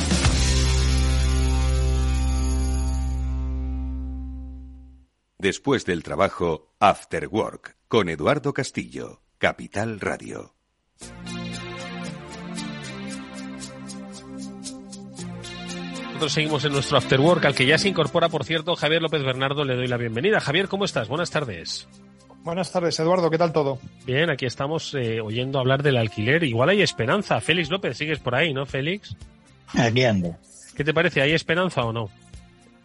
Después del trabajo, After Work, con Eduardo Castillo, Capital Radio. Nosotros seguimos en nuestro After Work, al que ya se incorpora, por cierto, Javier López Bernardo. Le doy la bienvenida. Javier, ¿cómo estás? Buenas tardes. Buenas tardes, Eduardo. ¿Qué tal todo? Bien, aquí estamos eh, oyendo hablar del alquiler. Igual hay esperanza. Félix López, sigues por ahí, ¿no, Félix? Aquí ando. ¿Qué te parece? ¿Hay esperanza o no?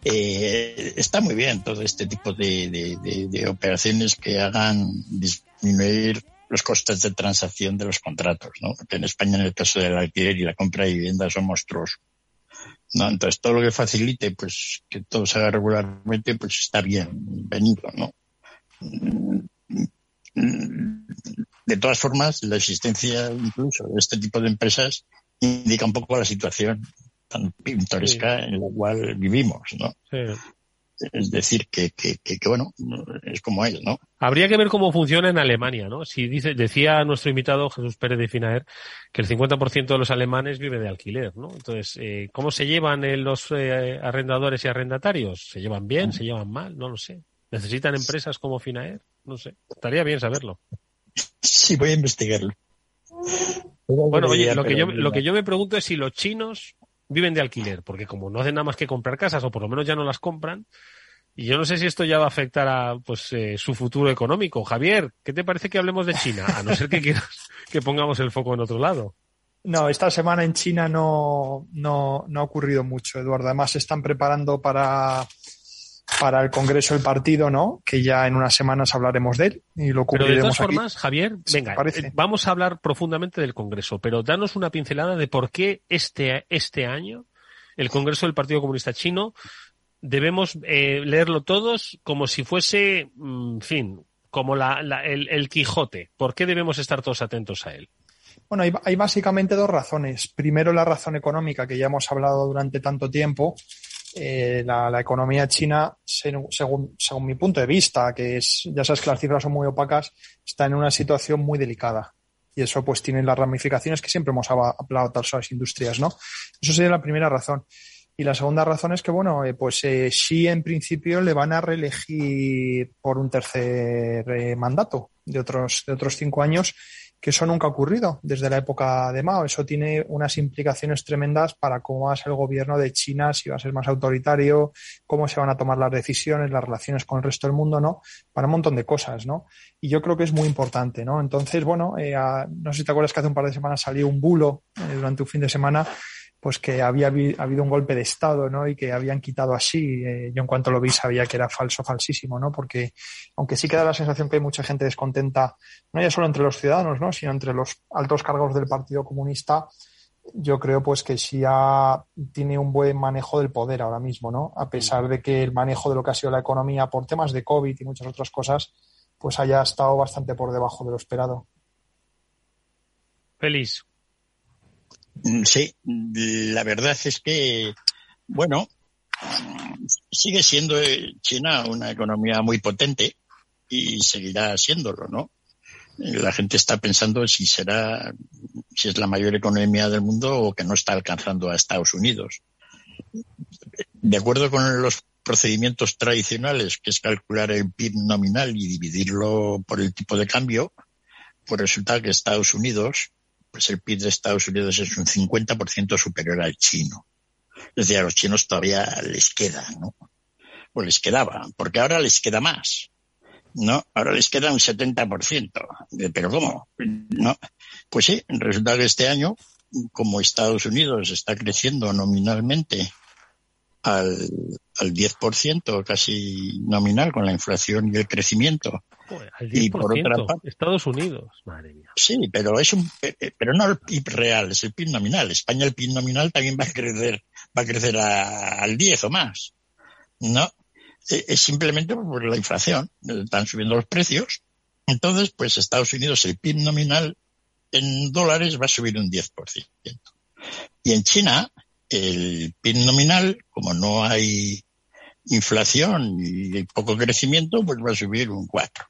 Eh, está muy bien todo este tipo de, operaciones que hagan disminuir los costes de transacción de los contratos, ¿no? Porque en España, en el caso del alquiler y la compra de viviendas, son monstruosos. ¿no? Entonces, todo lo que facilite, pues, que todo se haga regularmente, pues está bien venido, ¿no? De todas formas, la existencia incluso de este tipo de empresas indica un poco la situación tan pintoresca en la cual vivimos, ¿no? Es decir, que, que, que, bueno, es como es, ¿no? Habría que ver cómo funciona en Alemania, ¿no? Si dice, decía nuestro invitado Jesús Pérez de Finaer que el 50% de los alemanes vive de alquiler, ¿no? Entonces, eh, ¿cómo se llevan eh, los eh, arrendadores y arrendatarios? ¿Se llevan bien? ¿Se llevan mal? No lo sé. ¿Necesitan empresas como Finaer? No sé. Estaría bien saberlo. Sí, voy a investigarlo. Bueno, oye, lo que, yo, lo que yo me pregunto es si los chinos viven de alquiler, porque como no hacen nada más que comprar casas, o por lo menos ya no las compran, y yo no sé si esto ya va a afectar a pues eh, su futuro económico. Javier, ¿qué te parece que hablemos de China? A no ser que quieras que pongamos el foco en otro lado. No, esta semana en China no, no, no ha ocurrido mucho, Eduardo. Además, se están preparando para para el Congreso del Partido, ¿no? Que ya en unas semanas hablaremos de él y lo cubriremos Pero de todas formas, Javier, venga, eh, vamos a hablar profundamente del Congreso, pero danos una pincelada de por qué este, este año el Congreso del Partido Comunista Chino debemos eh, leerlo todos como si fuese, mm, en fin, como la, el, el Quijote. ¿Por qué debemos estar todos atentos a él? Bueno, hay, hay, básicamente dos razones. Primero, la razón económica, que ya hemos hablado durante tanto tiempo, eh, la, economía china, según, según mi punto de vista, que es, ya sabes que las cifras son muy opacas, está en una situación muy delicada. Y eso pues tiene las ramificaciones que siempre hemos hablado de las industrias, ¿no? Eso sería la primera razón. Y la segunda razón es que, bueno, eh, pues eh, Xi en principio le van a reelegir por un tercer eh, mandato de otros, de otros cinco años que eso nunca ha ocurrido desde la época de Mao. Eso tiene unas implicaciones tremendas para cómo va a ser el gobierno de China, si va a ser más autoritario, cómo se van a tomar las decisiones, las relaciones con el resto del mundo, ¿no? Para un montón de cosas, ¿no? Y yo creo que es muy importante, ¿no? Entonces, bueno, eh, no sé si te acuerdas que hace un par de semanas salió un bulo eh, durante un fin de semana pues que había habido un golpe de Estado, ¿no? Y que habían quitado así. Eh, yo en cuanto lo vi sabía que era falso, falsísimo, ¿no? Porque aunque sí queda la sensación que hay mucha gente descontenta, no ya solo entre los ciudadanos, ¿no? Sino entre los altos cargos del Partido Comunista, yo creo pues que sí tiene un buen manejo del poder ahora mismo, ¿no? A pesar de que el manejo de lo que ha sido la economía por temas de COVID y muchas otras cosas, pues haya estado bastante por debajo de lo esperado. Feliz. Mm, sí, la verdad es que, bueno, sigue siendo eh, China una economía muy potente y seguirá siéndolo, ¿no? La gente está pensando si será, si es la mayor economía del mundo o que no está alcanzando a Estados Unidos. De acuerdo con los procedimientos tradicionales, que es calcular el PIB nominal y dividirlo por el tipo de cambio, pues resulta que Estados Unidos pues el PIB de Estados Unidos es un 50% superior al chino. Es decir, a los chinos todavía les queda, ¿no? O les quedaba, porque ahora les queda más, ¿no? Ahora les queda un 70%. ¿Pero cómo? ¿No? Pues sí, resulta que este año, como Estados Unidos está creciendo nominalmente al, al 10%, casi nominal, con la inflación y el crecimiento, y por otra parte, Estados Unidos, madre mía. Sí, pero es un, eh, eh, pero no el PIB real, es el PIB nominal. España el PIB nominal también va a crecer, va a crecer al 10 o más. No, e, es simplemente por la inflación, están subiendo los precios. Entonces, pues Estados Unidos el PIB nominal en dólares va a subir un 10%. Y en China el PIB nominal, como no hay inflación y poco crecimiento, pues va a subir un 4.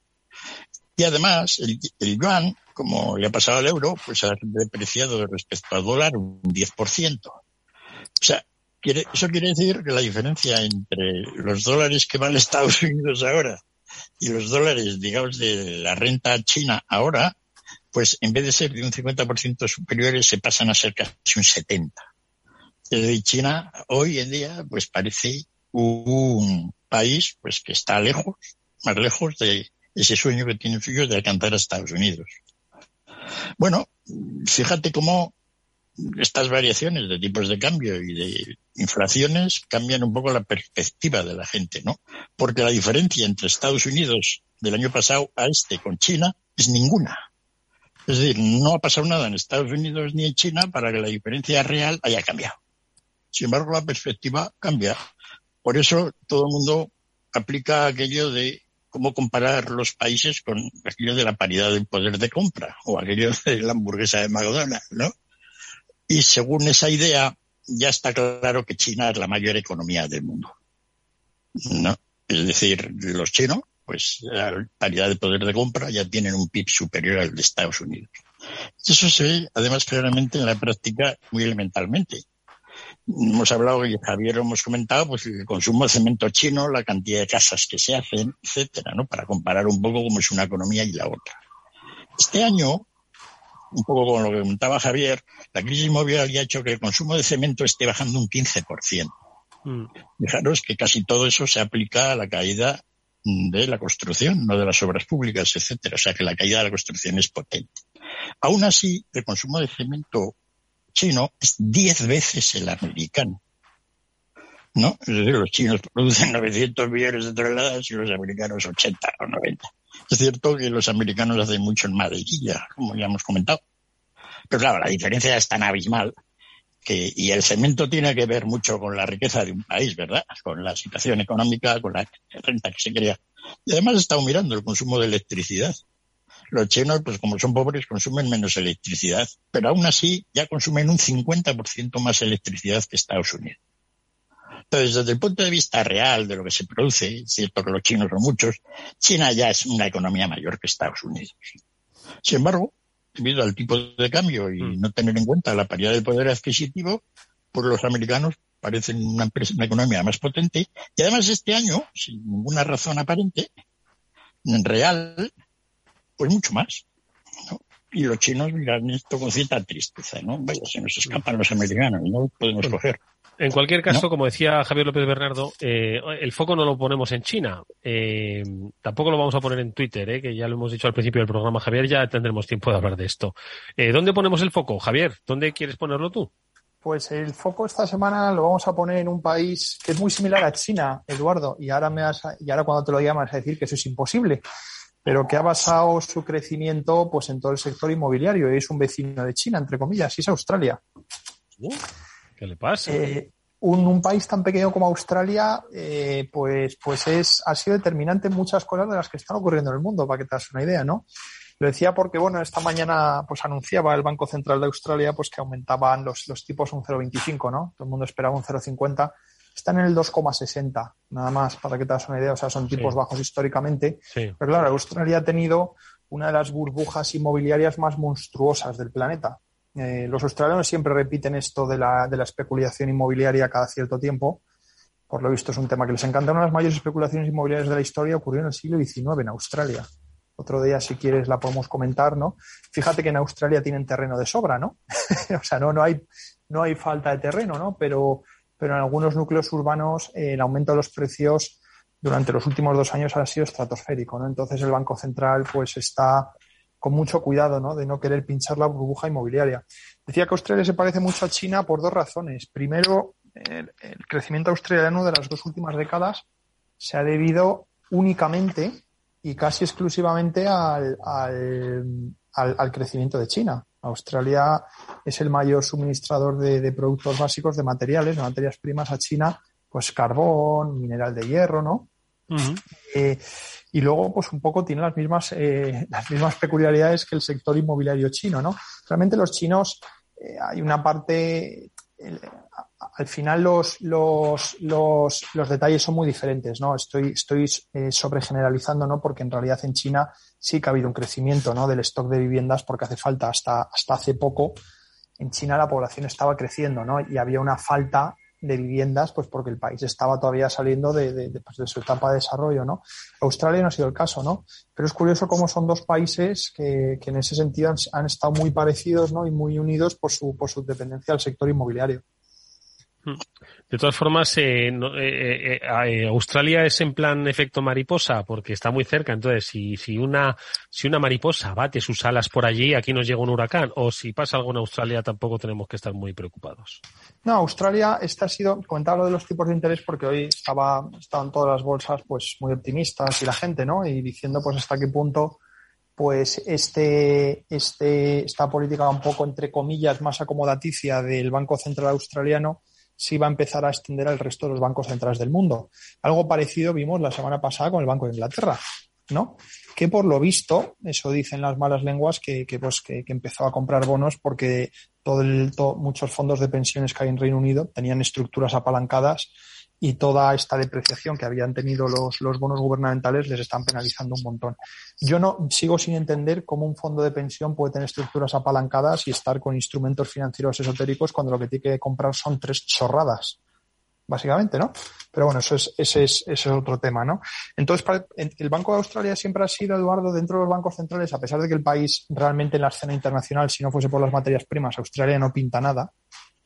Y además, el, yuan, como le ha pasado al euro, pues ha depreciado respecto al dólar un 10%. O sea, eso quiere decir que la diferencia entre los dólares que vale Estados Unidos ahora y los dólares, digamos, de la renta china ahora, pues en vez de ser de un 50% superiores, se pasan a ser casi un 70%. Decir, China hoy en día, pues parece un país pues que está lejos, más lejos de ese sueño que tiene suyo de alcanzar a Estados Unidos. Bueno, fíjate cómo estas variaciones de tipos de cambio y de inflaciones cambian un poco la perspectiva de la gente, ¿no? Porque la diferencia entre Estados Unidos del año pasado a este con China es ninguna. Es decir, no ha pasado nada en Estados Unidos ni en China para que la diferencia real haya cambiado. Sin embargo, la perspectiva cambia. Por eso todo el mundo aplica aquello de cómo comparar los países con aquello de la paridad de poder de compra o aquello de la hamburguesa de McDonald's, ¿no? Y según esa idea, ya está claro que China es la mayor economía del mundo. ¿No? Es decir, los chinos, pues la paridad de poder de compra ya tienen un PIB superior al de Estados Unidos. Eso se ve, además, claramente en la práctica muy elementalmente hemos hablado y Javier hemos comentado pues el consumo de cemento chino, la cantidad de casas que se hacen, etcétera, ¿no? Para comparar un poco cómo es una economía y la otra. Este año, un poco con lo que comentaba Javier, la crisis inmobiliaria ha hecho que el consumo de cemento esté bajando un 15%. Mm. Fijaros que casi todo eso se aplica a la caída de la construcción, no de las obras públicas, etcétera. O sea que la caída de la construcción es potente. Aún así, el consumo de cemento chino es diez veces el americano. ¿No? Los chinos producen 900 millones de toneladas y los americanos 80 o 90. Es cierto que los americanos hacen mucho en maderilla, como ya hemos comentado. Pero claro, la diferencia es tan abismal que, y el cemento tiene que ver mucho con la riqueza de un país, ¿verdad? Con la situación económica, con la renta que se crea. Y además he estado mirando el consumo de electricidad. Los chinos, pues como son pobres, consumen menos electricidad, pero aún así ya consumen un 50% más electricidad que Estados Unidos. Entonces, desde el punto de vista real de lo que se produce, es cierto que los chinos son muchos, China ya es una economía mayor que Estados Unidos. Sin embargo, debido al tipo de cambio y mm. no tener en cuenta la paridad del poder adquisitivo, pues los americanos parecen una, empresa, una economía más potente. Y además este año, sin ninguna razón aparente, en real, pues mucho más. Y los chinos miran esto con cierta tristeza, ¿no? Vaya, se nos escapan los americanos, no podemos coger. En cualquier caso, como decía Javier López Bernardo, eh, el foco no lo ponemos en China. Eh, tampoco lo vamos a poner en Twitter, eh, que ya lo hemos dicho al principio del programa, Javier, ya tendremos tiempo de hablar de esto. Eh, ¿Dónde ponemos el foco, Javier? ¿Dónde quieres ponerlo tú? Pues el foco esta semana lo vamos a poner en un país que es muy similar a China, Eduardo, y ahora, me y ahora cuando te lo llamas a decir que eso es imposible pero que ha basado su crecimiento pues en todo el sector inmobiliario. Es un vecino de China, entre comillas, y es Australia. ¿Qué le pasa? Eh, un, país tan pequeño como Australia, eh, pues, pues es, ha sido determinante en muchas cosas de las que están ocurriendo en el mundo, para que te hagas una idea, ¿no? Lo decía porque, bueno, esta mañana pues anunciaba el Banco Central de Australia pues que aumentaban los, los tipos un 0,25, ¿no? Todo el mundo esperaba un 0,50 están en el 2,60, nada más, para que te hagas una idea. O sea, son tipos bajos históricamente. Pero claro, Australia ha tenido una de las burbujas inmobiliarias más monstruosas del planeta. Eh, los australianos siempre repiten esto de la, de la especulación inmobiliaria cada cierto tiempo. Por lo visto es un tema que les encanta. Una de las mayores especulaciones inmobiliarias de la historia ocurrió en el siglo XIX en Australia. Otro día, si quieres, la podemos comentar, ¿no? Fíjate que en Australia tienen terreno de sobra, ¿no? o sea, no, no, hay, no hay falta de terreno, ¿no? Pero pero en algunos núcleos urbanos eh, el aumento de los precios durante los últimos dos años ha sido estratosférico, ¿no? Entonces el Banco Central pues está con mucho cuidado, ¿no? De no querer pinchar la burbuja inmobiliaria. Decía que Australia se parece mucho a China por dos razones. Primero, el, crecimiento australiano de las dos últimas décadas se ha debido únicamente y casi exclusivamente al, al crecimiento de China. Australia es el mayor suministrador de, productos básicos, de materiales, de materias primas a China, pues carbón, mineral de hierro, ¿no? Eh, y luego, pues un poco tiene las mismas, eh, las mismas peculiaridades que el sector inmobiliario chino, ¿no? Realmente los chinos, eh, hay una parte al final los, los, los, los, detalles son muy diferentes, ¿no? Estoy, estoy eh, sobregeneralizando, ¿no? Porque en realidad en China sí que ha habido un crecimiento, ¿no? Del stock de viviendas porque hace falta hasta, hasta hace poco en China la población estaba creciendo, ¿no? Y había una falta de viviendas, pues porque el país estaba todavía saliendo de, de, pues su etapa de desarrollo, ¿no? Australia no ha sido el caso, ¿no? Pero es curioso cómo son dos países que, que en ese sentido han, han, estado muy parecidos, ¿no? Y muy unidos por su, por su dependencia al sector inmobiliario. De todas formas, eh, eh, eh, Australia es en plan efecto mariposa porque está muy cerca. Entonces, si, si, una, si una mariposa bate sus alas por allí, aquí nos llega un huracán. O si pasa algo en Australia, tampoco tenemos que estar muy preocupados. No, Australia, este ha sido, comentaba lo de los tipos de interés porque hoy estaba, estaban todas las bolsas pues muy optimistas y la gente, ¿no? Y diciendo pues hasta qué punto pues este, este, esta política un poco entre comillas más acomodaticia del Banco Central Australiano si va a empezar a extender al resto de los bancos centrales del mundo. Algo parecido vimos la semana pasada con el Banco de Inglaterra, ¿no? Que por lo visto, eso dicen las malas lenguas, que, que pues, que, empezó a comprar bonos porque todo el, todo, muchos fondos de pensiones que hay en Reino Unido tenían estructuras apalancadas y toda esta depreciación que habían tenido los, los bonos gubernamentales les están penalizando un montón. Yo no sigo sin entender cómo un fondo de pensión puede tener estructuras apalancadas y estar con instrumentos financieros esotéricos cuando lo que tiene que comprar son tres chorradas, básicamente, ¿no? Pero bueno, eso es, ese, es, ese es otro tema, ¿no? Entonces, el Banco de Australia siempre ha sido, Eduardo, dentro de los bancos centrales, a pesar de que el país realmente en la escena internacional, si no fuese por las materias primas, Australia no pinta nada,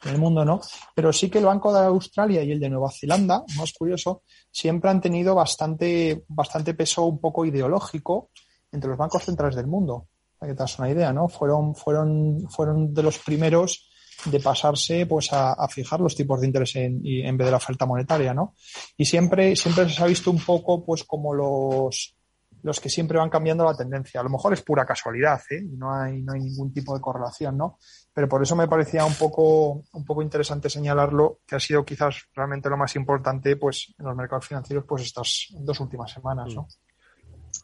en el mundo no, pero sí que el Banco de Australia y el de Nueva Zelanda, más curioso, siempre han tenido bastante, bastante peso un poco ideológico entre los bancos centrales del mundo. Para que te das una idea, ¿no? Fueron, fueron, fueron de los primeros de pasarse pues a, a fijar los tipos de interés en, en, vez de la oferta monetaria, ¿no? Y siempre, siempre se ha visto un poco pues como los, los que siempre van cambiando la tendencia. A lo mejor es pura casualidad, ¿eh? No hay, no hay ningún tipo de correlación, ¿no? Pero por eso me parecía un poco, un poco interesante señalarlo, que ha sido quizás realmente lo más importante, pues, en los mercados financieros, pues estas dos últimas semanas, ¿no?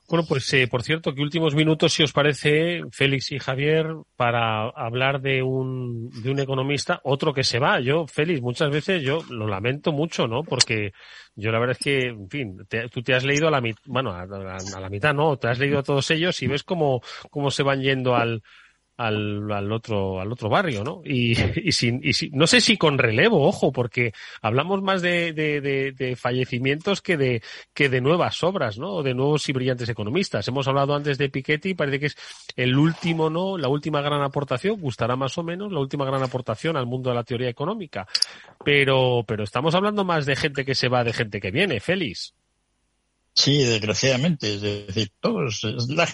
Bueno, pues eh, por cierto, que últimos minutos, si os parece, Félix y Javier, para hablar de un, de un economista, otro que se va. Yo, Félix, muchas veces yo lo lamento mucho, ¿no? Porque yo la verdad es que, en fin, te, tú te has leído a la mitad, bueno, a, a, a, la mitad, ¿no? Te has leído a todos ellos y ves cómo, cómo se van yendo al, al, al otro al otro barrio, ¿no? Y, y, sin, y sin, no sé si con relevo, ojo, porque hablamos más de, de, de, fallecimientos que de que de nuevas obras, ¿no? O de nuevos y brillantes economistas. Hemos hablado antes de Piketty, parece que es el último, ¿no? La última gran aportación, gustará más o menos, la última gran aportación al mundo de la teoría económica. Pero, pero estamos hablando más de gente que se va, de gente que viene, Félix. Sí, desgraciadamente, es decir, todos, la,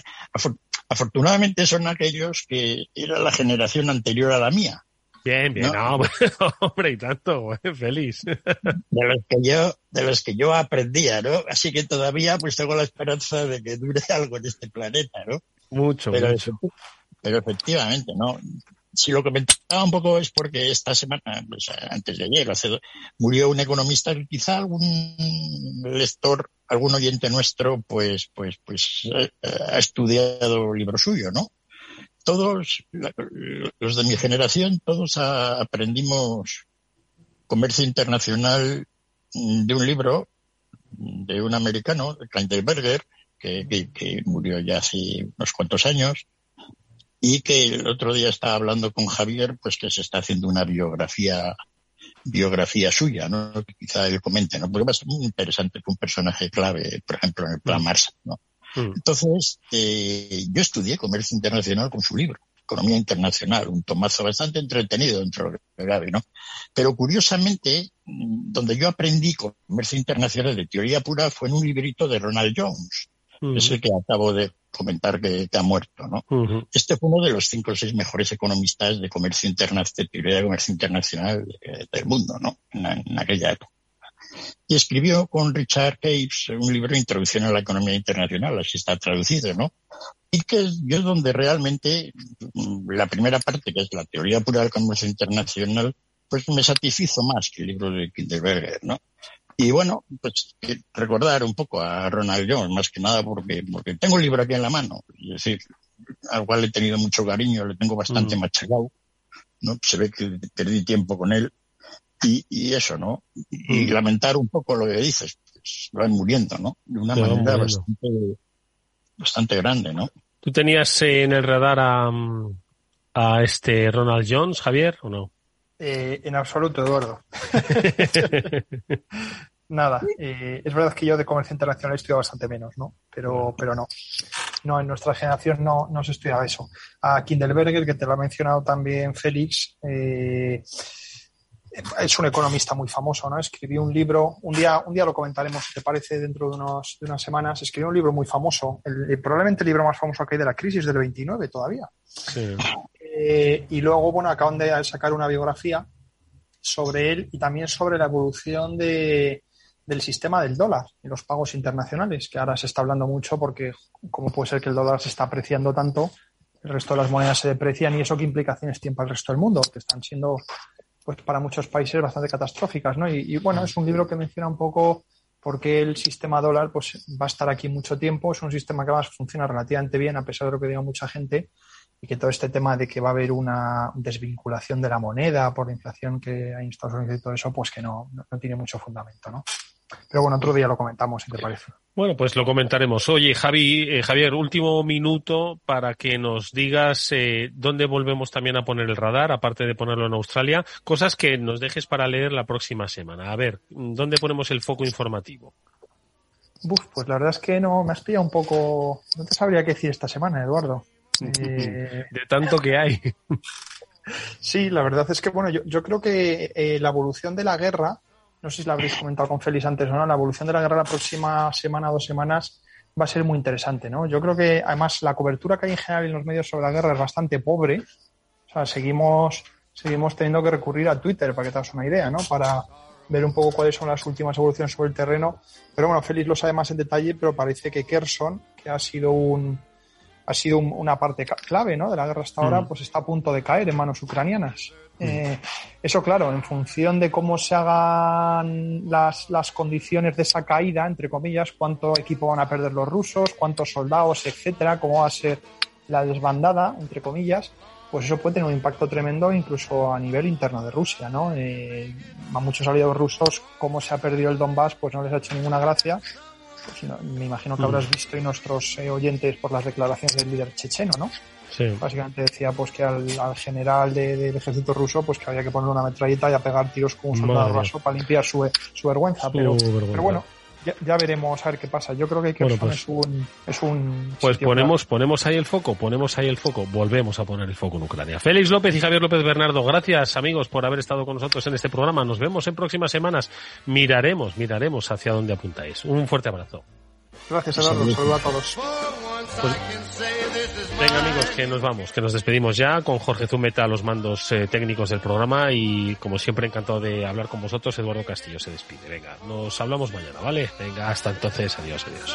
afortunadamente son aquellos que era la generación anterior a la mía. Bien, bien, no, no hombre, y tanto, feliz. De los que yo, de los que yo aprendía, ¿no? Así que todavía pues tengo la esperanza de que dure algo en este planeta, ¿no? Mucho, pero, mucho. Pero efectivamente, ¿no? Si lo comentaba un poco es porque esta semana, pues antes de ayer, hace, murió un economista que quizá algún lector algún oyente nuestro, pues, pues, pues eh, ha estudiado el libro suyo, ¿no? Todos, los de mi generación, todos aprendimos comercio internacional de un libro de un americano, Kleinberger, que murió ya hace unos cuantos años, y que el otro día estaba hablando con Javier, pues que se está haciendo una biografía biografía suya, ¿no? Que quizá él comente, ¿no? Porque va a ser muy interesante que un personaje clave, por ejemplo, en el plan Mars, ¿no? Mm. Entonces, eh, yo estudié comercio internacional con su libro, Economía Internacional, un tomazo bastante entretenido dentro de lo grave, ¿no? Pero curiosamente, donde yo aprendí comercio internacional de teoría pura fue en un librito de Ronald Jones, mm. ese que acabo de comentar que, que ha muerto, ¿no? Uh -huh. Este fue uno de los cinco o seis mejores economistas de comercio internacional, de teoría de comercio internacional de, del mundo, ¿no? En, en, aquella época. Y escribió con Richard Capes un libro introducción a la economía internacional, así está traducido, ¿no? Y que yo es donde realmente la primera parte, que es la teoría pura del comercio internacional, pues me satisfizo más que el libro de Kinderberger, ¿no? Y bueno, pues recordar un poco a Ronald Jones, más que nada porque, porque tengo el libro aquí en la mano. Es decir, al cual he tenido mucho cariño, le tengo bastante mm. machacado. ¿no? Se ve que perdí tiempo con él. y, eso, ¿no? Y, mm. lamentar un poco lo que dices, pues van muriendo, ¿no? De una manera bastante, bastante grande, ¿no? ¿Tú tenías en el radar a, a este Ronald Jones, Javier, o no? Eh, en absoluto, Eduardo. Nada, eh, es verdad que yo de comercio internacional estudio bastante menos, ¿no? Pero, pero no. No, en nuestra generación no, no se estudiaba eso. A Kindelberger, que te lo ha mencionado también Félix, eh, es un economista muy famoso, ¿no? Escribió un libro, un día, un día lo comentaremos, si te parece, dentro de, unos, de unas semanas. Escribió un libro muy famoso, el, probablemente el libro más famoso que hay de la crisis del 29 todavía. Eh, y luego, bueno, acaban de sacar una biografía sobre él y también sobre la evolución de, del sistema del dólar y los pagos internacionales, que ahora se está hablando mucho porque cómo puede ser que el dólar se está apreciando tanto, el resto de las monedas se deprecian y eso qué implicaciones tiene para el resto del mundo, que están siendo pues para muchos países bastante catastróficas, ¿no? Y, bueno, es un libro que menciona un poco por qué el sistema dólar pues va a estar aquí mucho tiempo, es un sistema que además funciona relativamente bien a pesar de lo que diga mucha gente y que todo este tema de que va a haber una desvinculación de la moneda por la inflación que hay en Estados Unidos y todo eso, pues que no, no tiene mucho fundamento, ¿no? Pero bueno, otro día lo comentamos, si te parece. Bueno, pues lo comentaremos. Oye, Javi, eh, Javier, último minuto para que nos digas eh, dónde volvemos también a poner el radar, aparte de ponerlo en Australia, cosas que nos dejes para leer la próxima semana. A ver, ¿dónde ponemos el foco informativo? pues la verdad es que no me has pillado un poco. No te sabría qué decir esta semana, Eduardo. Eh, de tanto que hay. sí, la verdad es que, bueno, yo, yo creo que la evolución de la guerra no sé si lo habréis comentado con Félix antes o no, la evolución de la guerra la próxima semana o dos semanas va a ser muy interesante, ¿no? Yo creo que además la cobertura que hay en general en los medios sobre la guerra es bastante pobre. O sea, seguimos, seguimos teniendo que recurrir a Twitter para que te hagas una idea, ¿no? Para ver un poco cuáles son las últimas evoluciones sobre el terreno. Pero bueno, Félix lo sabe más en detalle, pero parece que Kerson, que ha sido un, ha sido una parte clave ¿no? de la guerra hasta ahora, mm. pues está a punto de caer en manos ucranianas. Eh, eso, claro, en función de cómo se hagan las, las, condiciones de esa caída, entre comillas, cuánto equipo van a perder los rusos, cuántos soldados, etcétera, cómo va a ser la desbandada, entre comillas, pues eso puede tener un impacto tremendo incluso a nivel interno de Rusia, ¿no? Eh, a muchos aliados rusos, cómo se ha perdido el Donbass, pues no les ha hecho ninguna gracia. Pues me imagino que habrás visto y nuestros eh, oyentes por las declaraciones del líder checheno, ¿no? Básicamente decía pues que al, general del ejército ruso pues que había que ponerle una metralleta y a pegar tiros con un soldado raso para limpiar su, su vergüenza. Pero, pero bueno, ya, veremos a ver qué pasa. Yo creo que bueno, pues, es un, es un pues ponemos ponemos ahí el foco, ponemos ahí el foco, volvemos a poner el foco en Ucrania. Félix López y Javier López Bernardo, gracias amigos por haber estado con nosotros en este programa. Nos vemos en próximas semanas. Miraremos, miraremos hacia dónde apuntáis. Un fuerte abrazo. Gracias, Eduardo. Saludos a todos. Pues, venga amigos, que nos vamos, que nos despedimos ya con Jorge Zumeta a los mandos eh, técnicos del programa y como siempre encantado de hablar con vosotros, Eduardo Castillo se despide. Venga, nos hablamos mañana, ¿vale? Venga, hasta entonces, adiós, adiós.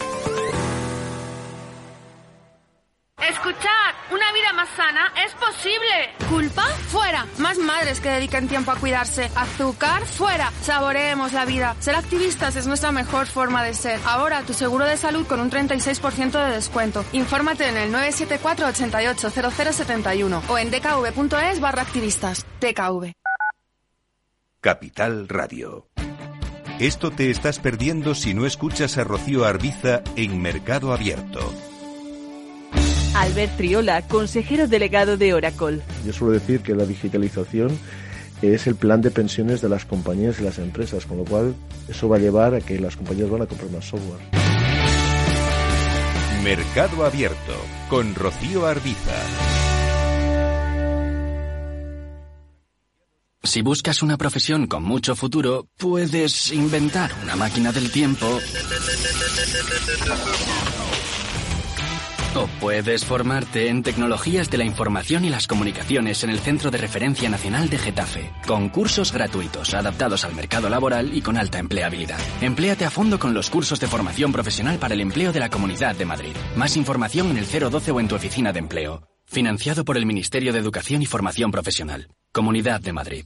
sana es posible. ¿Culpa? Fuera. Más madres que dediquen tiempo a cuidarse. Azúcar? Fuera. Saboreemos la vida. Ser activistas es nuestra mejor forma de ser. Ahora tu seguro de salud con un 36% de descuento. Infórmate en el 974 88 o en dkv.es barra activistas. DKV. Capital Radio. Esto te estás perdiendo si no escuchas a Rocío Arbiza en Mercado Abierto. Albert Triola, consejero delegado de Oracle. Yo suelo decir que la digitalización es el plan de pensiones de las compañías y las empresas, con lo cual eso va a llevar a que las compañías van a comprar más software. Mercado Abierto con Rocío Arbiza. Si buscas una profesión con mucho futuro, puedes inventar una máquina del tiempo. O puedes formarte en tecnologías de la información y las comunicaciones en el Centro de Referencia Nacional de Getafe, con cursos gratuitos adaptados al mercado laboral y con alta empleabilidad. Empléate a fondo con los cursos de formación profesional para el empleo de la Comunidad de Madrid. Más información en el 012 o en tu oficina de empleo. Financiado por el Ministerio de Educación y Formación Profesional. Comunidad de Madrid.